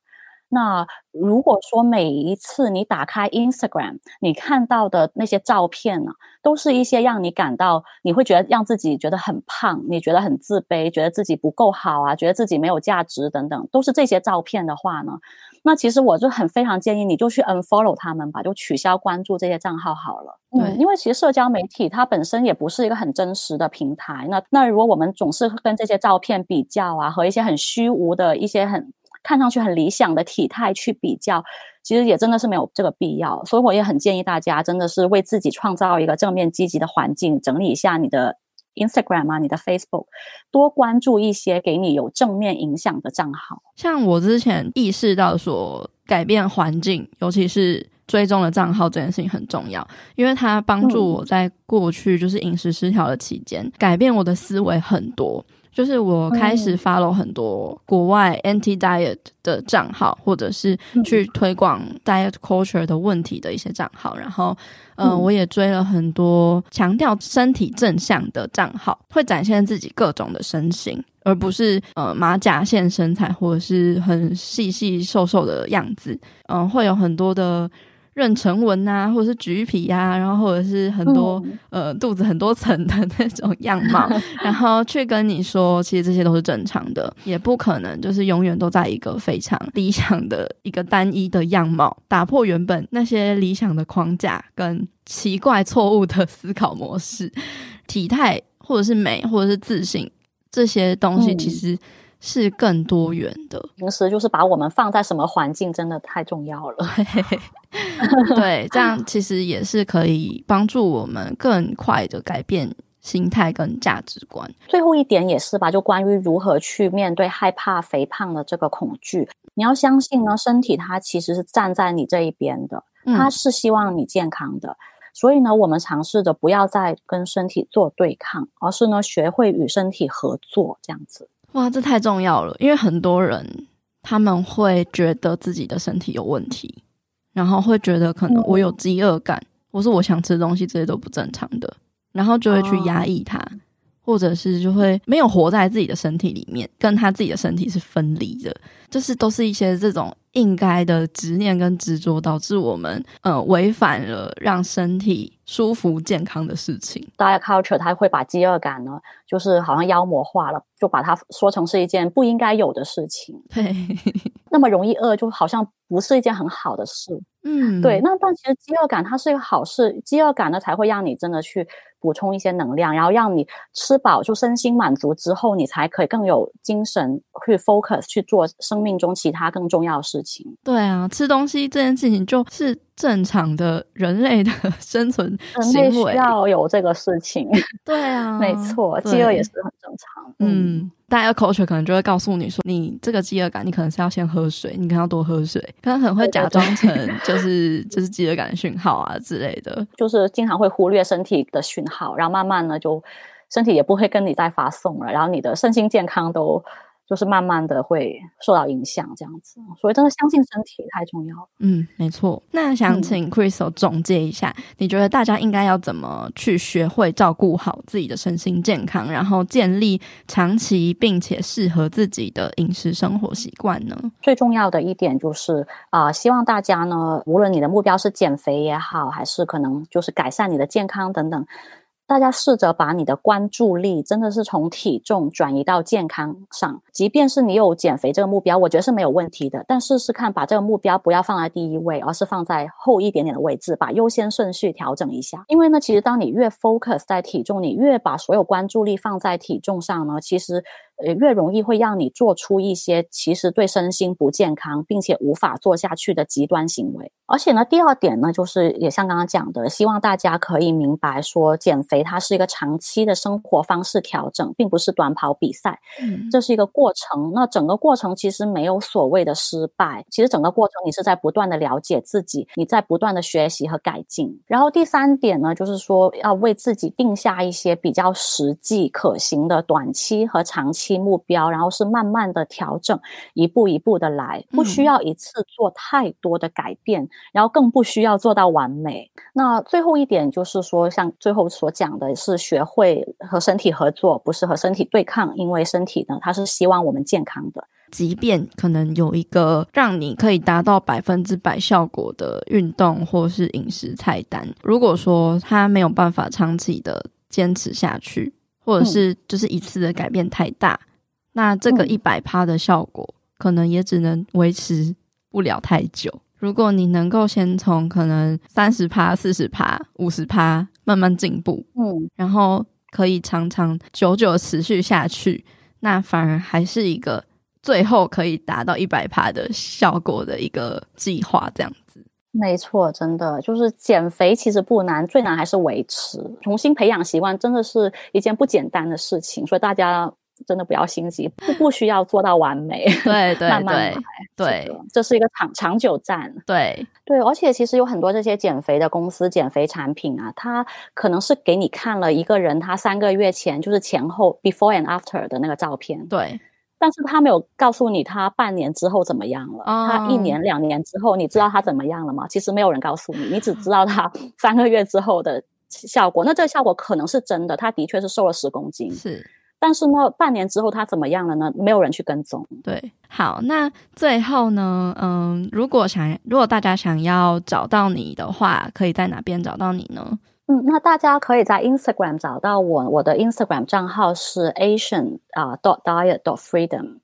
那如果说每一次你打开 Instagram，你看到的那些照片呢，都是一些让你感到你会觉得让自己觉得很胖，你觉得很自卑，觉得自己不够好啊，觉得自己没有价值等等，都是这些照片的话呢，那其实我就很非常建议你就去 unfollow 他们吧，就取消关注这些账号好了。嗯，因为其实社交媒体它本身也不是一个很真实的平台。那那如果我们总是跟这些照片比较啊，和一些很虚无的一些很。看上去很理想的体态去比较，其实也真的是没有这个必要。所以我也很建议大家，真的是为自己创造一个正面积极的环境，整理一下你的 Instagram 啊，你的 Facebook，多关注一些给你有正面影响的账号。像我之前意识到说，改变环境，尤其是追踪的账号这件事情很重要，因为它帮助我在过去就是饮食失调的期间，嗯、改变我的思维很多。就是我开始 follow 很多国外 anti diet 的账号，或者是去推广 diet culture 的问题的一些账号，然后，嗯、呃，我也追了很多强调身体正向的账号，会展现自己各种的身形，而不是呃马甲线身材或者是很细细瘦瘦的样子，嗯、呃，会有很多的。妊娠纹啊，或者是橘皮啊，然后或者是很多、嗯、呃肚子很多层的那种样貌，*laughs* 然后去跟你说，其实这些都是正常的，也不可能就是永远都在一个非常理想的一个单一的样貌，打破原本那些理想的框架跟奇怪错误的思考模式，体态或者是美或者是自信这些东西，其实。是更多元的，平时就是把我们放在什么环境，真的太重要了。*laughs* 对，这样其实也是可以帮助我们更快的改变心态跟价值观。最后一点也是吧，就关于如何去面对害怕肥胖的这个恐惧，你要相信呢，身体它其实是站在你这一边的，它是希望你健康的。嗯、所以呢，我们尝试着不要再跟身体做对抗，而是呢，学会与身体合作，这样子。哇，这太重要了！因为很多人他们会觉得自己的身体有问题，然后会觉得可能我有饥饿感，嗯、或是我想吃东西，这些都不正常的，然后就会去压抑它。哦或者是就会没有活在自己的身体里面，跟他自己的身体是分离的，就是都是一些这种应该的执念跟执着，导致我们呃违反了让身体舒服健康的事情。Diet culture 它会把饥饿感呢，就是好像妖魔化了，就把它说成是一件不应该有的事情。对，*laughs* 那么容易饿，就好像不是一件很好的事。嗯，对。那但其实饥饿感它是一个好事，饥饿感呢才会让你真的去。补充一些能量，然后让你吃饱，就身心满足之后，你才可以更有精神去 focus 去做生命中其他更重要的事情。对啊，吃东西这件事情就是正常的人类的生存行为，人类需要有这个事情。*laughs* 对啊，*laughs* 没错，饥饿也是很正常。嗯。嗯大家 culture 可能就会告诉你说，你这个饥饿感，你可能是要先喝水，你可能要多喝水，可能很会假装成就是 *laughs* 就是饥饿感的讯号啊之类的，就是经常会忽略身体的讯号，然后慢慢呢，就身体也不会跟你再发送了，然后你的身心健康都。就是慢慢的会受到影响，这样子，所以真的相信身体太重要了。嗯，没错。那想请 Crystal 总结一下，嗯，你觉得大家应该要怎么去学会照顾好自己的身心健康，然后建立长期并且适合自己的饮食生活习惯呢？最重要的一点就是啊，呃，希望大家呢，无论你的目标是减肥也好，还是可能就是改善你的健康等等。大家试着把你的关注力真的是从体重转移到健康上，即便是你有减肥这个目标，我觉得是没有问题的。但试试看，把这个目标不要放在第一位，而是放在后一点点的位置，把优先顺序调整一下。因为呢，其实当你越 focus 在体重，你越把所有关注力放在体重上呢，其实。呃，越容易会让你做出一些其实对身心不健康，并且无法做下去的极端行为。而且呢，第二点呢，就是也像刚刚讲的，希望大家可以明白说，减肥它是一个长期的生活方式调整，并不是短跑比赛。嗯，这是一个过程。那整个过程其实没有所谓的失败，其实整个过程你是在不断的了解自己，你在不断的学习和改进。然后第三点呢，就是说要为自己定下一些比较实际可行的短期和长期。期目标，然后是慢慢的调整，一步一步的来，不需要一次做太多的改变，嗯、然后更不需要做到完美。那最后一点就是说，像最后所讲的是学会和身体合作，不是和身体对抗，因为身体呢，它是希望我们健康的。即便可能有一个让你可以达到百分之百效果的运动或是饮食菜单，如果说它没有办法长期的坚持下去。或者是就是一次的改变太大，嗯、那这个一百趴的效果可能也只能维持不了太久。如果你能够先从可能三十趴、四十趴、五十趴慢慢进步，嗯，然后可以常常久久持续下去，那反而还是一个最后可以达到一百趴的效果的一个计划，这样子。没错，真的就是减肥其实不难，最难还是维持。重新培养习惯真的是一件不简单的事情，所以大家真的不要心急，不不需要做到完美。对对慢慢来对，这个，这是一个长长久战。对对，而且其实有很多这些减肥的公司、减肥产品啊，它可能是给你看了一个人他三个月前就是前后 before and after 的那个照片。对。但是他没有告诉你他半年之后怎么样了，哦、他一年两年之后，你知道他怎么样了吗？其实没有人告诉你，你只知道他三个月之后的效果。那这个效果可能是真的，他的确是瘦了十公斤。是，但是呢，半年之后他怎么样了呢？没有人去跟踪。对，好，那最后呢，嗯，如果想，如果大家想要找到你的话，可以在哪边找到你呢？嗯，那大家可以在 Instagram 找到我，我的 Instagram 账号是 Asian 啊 dot diet dot freedom。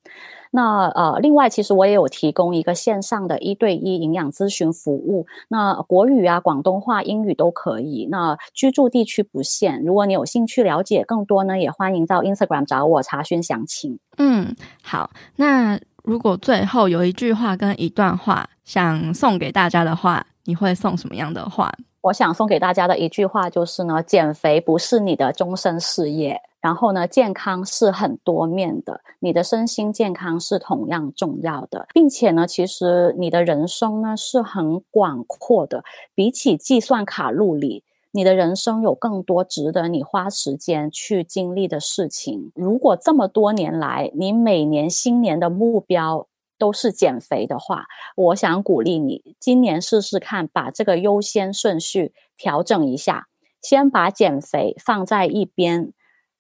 那呃，另外其实我也有提供一个线上的一对一营养咨询服务，那国语啊、广东话、英语都可以。那居住地区不限，如果你有兴趣了解更多呢，也欢迎到 Instagram 找我查询详情。嗯，好。那如果最后有一句话跟一段话想送给大家的话，你会送什么样的话？我想送给大家的一句话就是呢，减肥不是你的终身事业。然后呢，健康是很多面的，你的身心健康是同样重要的，并且呢，其实你的人生呢是很广阔的。比起计算卡路里，你的人生有更多值得你花时间去经历的事情。如果这么多年来，你每年新年的目标都是减肥的话，我想鼓励你今年试试看，把这个优先顺序调整一下，先把减肥放在一边，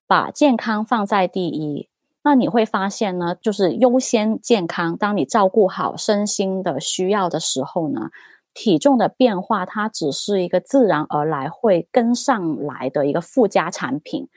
把健康放在第一。那你会发现呢，就是优先健康。当你照顾好身心的需要的时候呢，体重的变化它只是一个自然而然会跟上来的一个附加产品，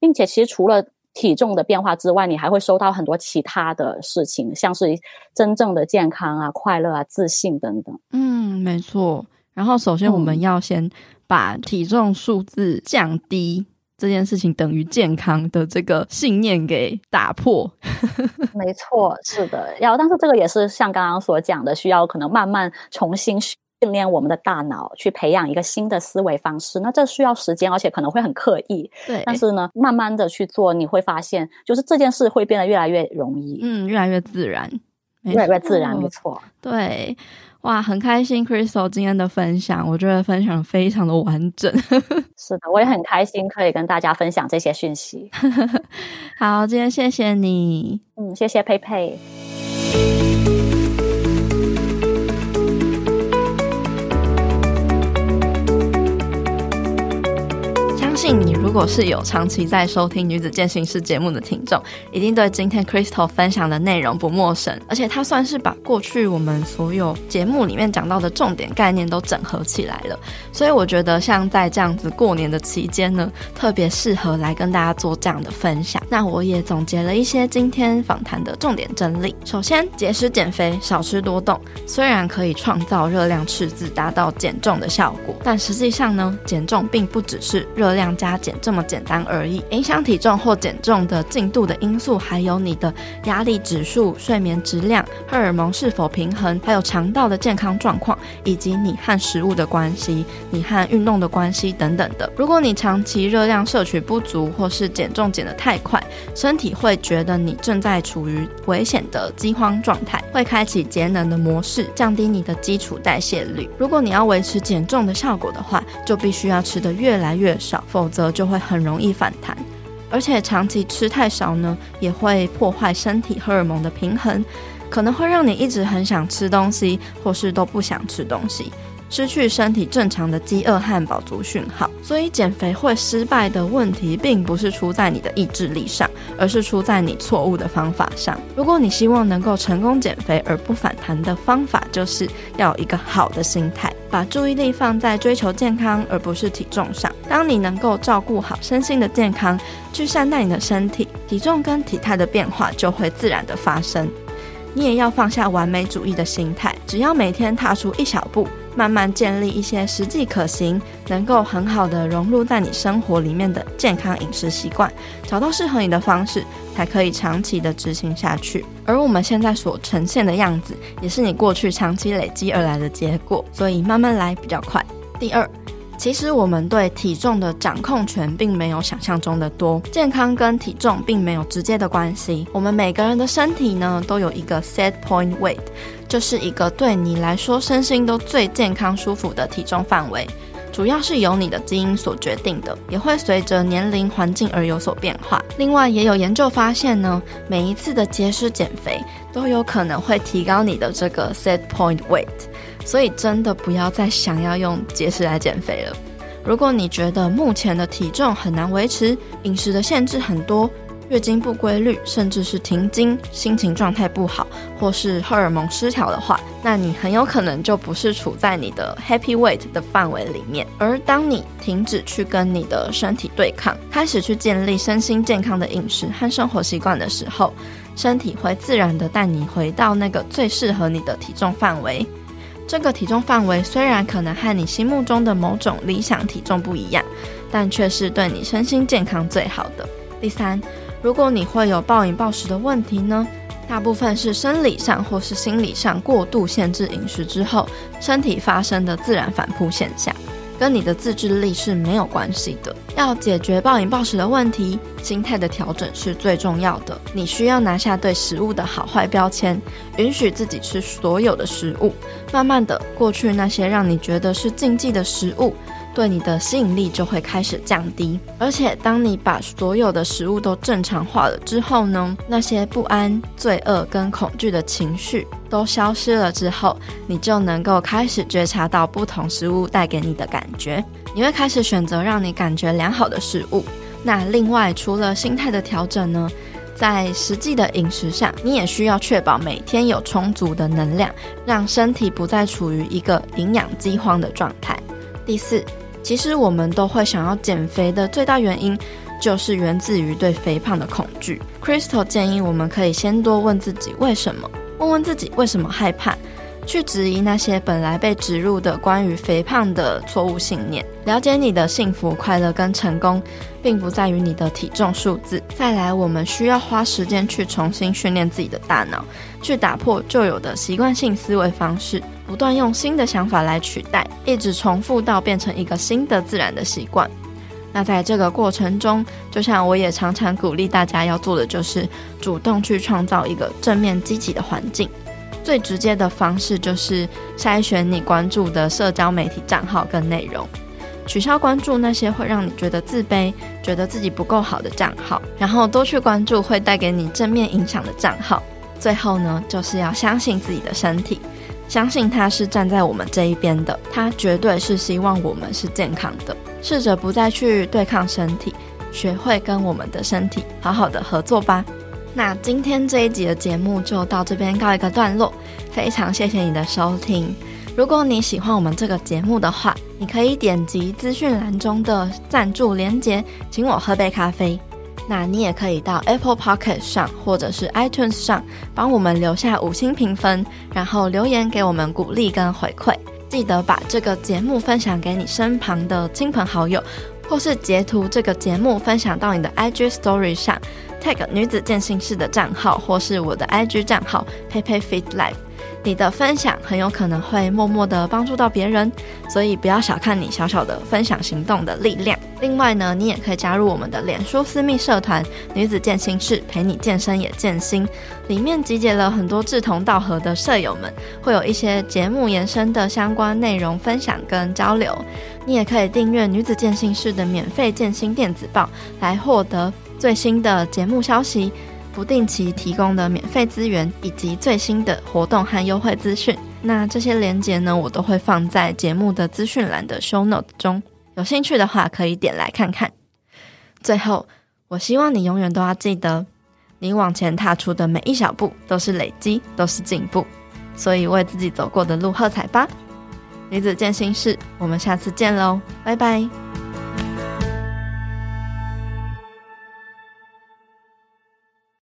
并且其实除了体重的变化之外，你还会收到很多其他的事情，像是真正的健康啊、快乐啊、自信等等。嗯，没错。然后首先我们要先把体重数字降低。这件事情等于健康的这个信念给打破，*laughs* 没错，是的，要，但是这个也是像刚刚所讲的，需要可能慢慢重新训练我们的大脑，去培养一个新的思维方式。那这需要时间，而且可能会很刻意。*laughs* 对，但是呢，慢慢的去做，你会发现，就是这件事会变得越来越容易，嗯，越来越自然，越来越自然，没错，对。哇，很开心，Crystal 今天的分享，我觉得分享非常的完整。*laughs* 是的，我也很开心可以跟大家分享这些讯息。*laughs* 好，今天谢谢你，嗯，谢谢佩佩。你如果是有长期在收听女子健行室节目的听众，一定对今天 Crystal 分享的内容不陌生。而且她算是把过去我们所有节目里面讲到的重点概念都整合起来了。所以我觉得像在这样子过年的期间呢，特别适合来跟大家做这样的分享。那我也总结了一些今天访谈的重点整理。首先，节食减肥，少吃多动，虽然可以创造热量赤字，达到减重的效果，但实际上呢，减重并不只是热量加减这么简单而已，影响体重或减重的进度的因素，还有你的压力指数、睡眠质量、荷尔蒙是否平衡，还有肠道的健康状况，以及你和食物的关系、你和运动的关系等等的。如果你长期热量摄取不足，或是减重减得太快，身体会觉得你正在处于危险的饥荒状态，会开启节能的模式，降低你的基础代谢率。如果你要维持减重的效果的话，就必须要吃得越来越少，否则就会很容易反弹，而且长期吃太少呢，也会破坏身体荷尔蒙的平衡，可能会让你一直很想吃东西，或是都不想吃东西。失去身体正常的饥饿和饱足讯号，所以减肥会失败的问题，并不是出在你的意志力上，而是出在你错误的方法上。如果你希望能够成功减肥而不反弹的方法，就是要有一个好的心态，把注意力放在追求健康而不是体重上。当你能够照顾好身心的健康，去善待你的身体，体重跟体态的变化就会自然的发生。你也要放下完美主义的心态，只要每天踏出一小步。慢慢建立一些实际可行、能够很好的融入在你生活里面的健康饮食习惯，找到适合你的方式，才可以长期的执行下去。而我们现在所呈现的样子，也是你过去长期累积而来的结果，所以慢慢来比较快。第二。其实我们对体重的掌控权并没有想象中的多，健康跟体重并没有直接的关系。我们每个人的身体呢，都有一个 set point weight，就是一个对你来说身心都最健康舒服的体重范围，主要是由你的基因所决定的，也会随着年龄环境而有所变化。另外，也有研究发现呢，每一次的节食减肥都有可能会提高你的这个 set point weight。所以真的不要再想要用节食来减肥了。如果你觉得目前的体重很难维持，饮食的限制很多，月经不规律，甚至是停经，心情状态不好，或是荷尔蒙失调的话，那你很有可能就不是处在你的 happy weight 的范围里面。而当你停止去跟你的身体对抗，开始去建立身心健康的饮食和生活习惯的时候，身体会自然的带你回到那个最适合你的体重范围。这个体重范围虽然可能和你心目中的某种理想体重不一样，但却是对你身心健康最好的。第三，如果你会有暴饮暴食的问题呢，大部分是生理上或是心理上过度限制饮食之后，身体发生的自然反扑现象。跟你的自制力是没有关系的。要解决暴饮暴食的问题，心态的调整是最重要的。你需要拿下对食物的好坏标签，允许自己吃所有的食物。慢慢的，过去那些让你觉得是禁忌的食物，对你的吸引力就会开始降低。而且，当你把所有的食物都正常化了之后呢，那些不安、罪恶跟恐惧的情绪都消失了之后，你就能够开始觉察到不同食物带给你的感觉。你会开始选择让你感觉良好的食物。那另外，除了心态的调整呢，在实际的饮食上，你也需要确保每天有充足的能量，让身体不再处于一个营养饥荒的状态。第四，其实我们都会想要减肥的最大原因，就是源自于对肥胖的恐惧。Crystal 建议我们可以先多问自己为什么，问问自己为什么害怕。去质疑那些本来被植入的关于肥胖的错误信念，了解你的幸福、快乐跟成功，并不在于你的体重数字。再来，我们需要花时间去重新训练自己的大脑，去打破旧有的习惯性思维方式，不断用新的想法来取代，一直重复到变成一个新的自然的习惯。那在这个过程中，就像我也常常鼓励大家要做的，就是主动去创造一个正面积极的环境。最直接的方式就是筛选你关注的社交媒体账号跟内容，取消关注那些会让你觉得自卑、觉得自己不够好的账号，然后多去关注会带给你正面影响的账号。最后呢，就是要相信自己的身体，相信它是站在我们这一边的，它绝对是希望我们是健康的。试着不再去对抗身体，学会跟我们的身体好好的合作吧。那今天这一集的节目就到这边告一个段落，非常谢谢你的收听。如果你喜欢我们这个节目的话，你可以点击资讯栏中的赞助连结，请我喝杯咖啡。那你也可以到 Apple Pocket 上或者是 iTunes 上帮我们留下五星评分，然后留言给我们鼓励跟回馈。记得把这个节目分享给你身旁的亲朋好友，或是截图这个节目分享到你的 IG Story 上。tag 女子健心室的账号，或是我的 IG 账号 PeiPeiFitLife，你的分享很有可能会默默的帮助到别人，所以不要小看你小小的分享行动的力量。另外呢，你也可以加入我们的脸书私密社团女子健心室，陪你健身也健心，里面集结了很多志同道合的舍友们，会有一些节目延伸的相关内容分享跟交流。你也可以订阅女子健心室的免费健心电子报，来获得。最新的节目消息、不定期提供的免费资源以及最新的活动和优惠资讯，那这些链接呢，我都会放在节目的资讯栏的 show note 中，有兴趣的话可以点来看看。最后，我希望你永远都要记得，你往前踏出的每一小步都是累积，都是进步，所以为自己走过的路喝彩吧！女子健心事，我们下次见喽，拜拜。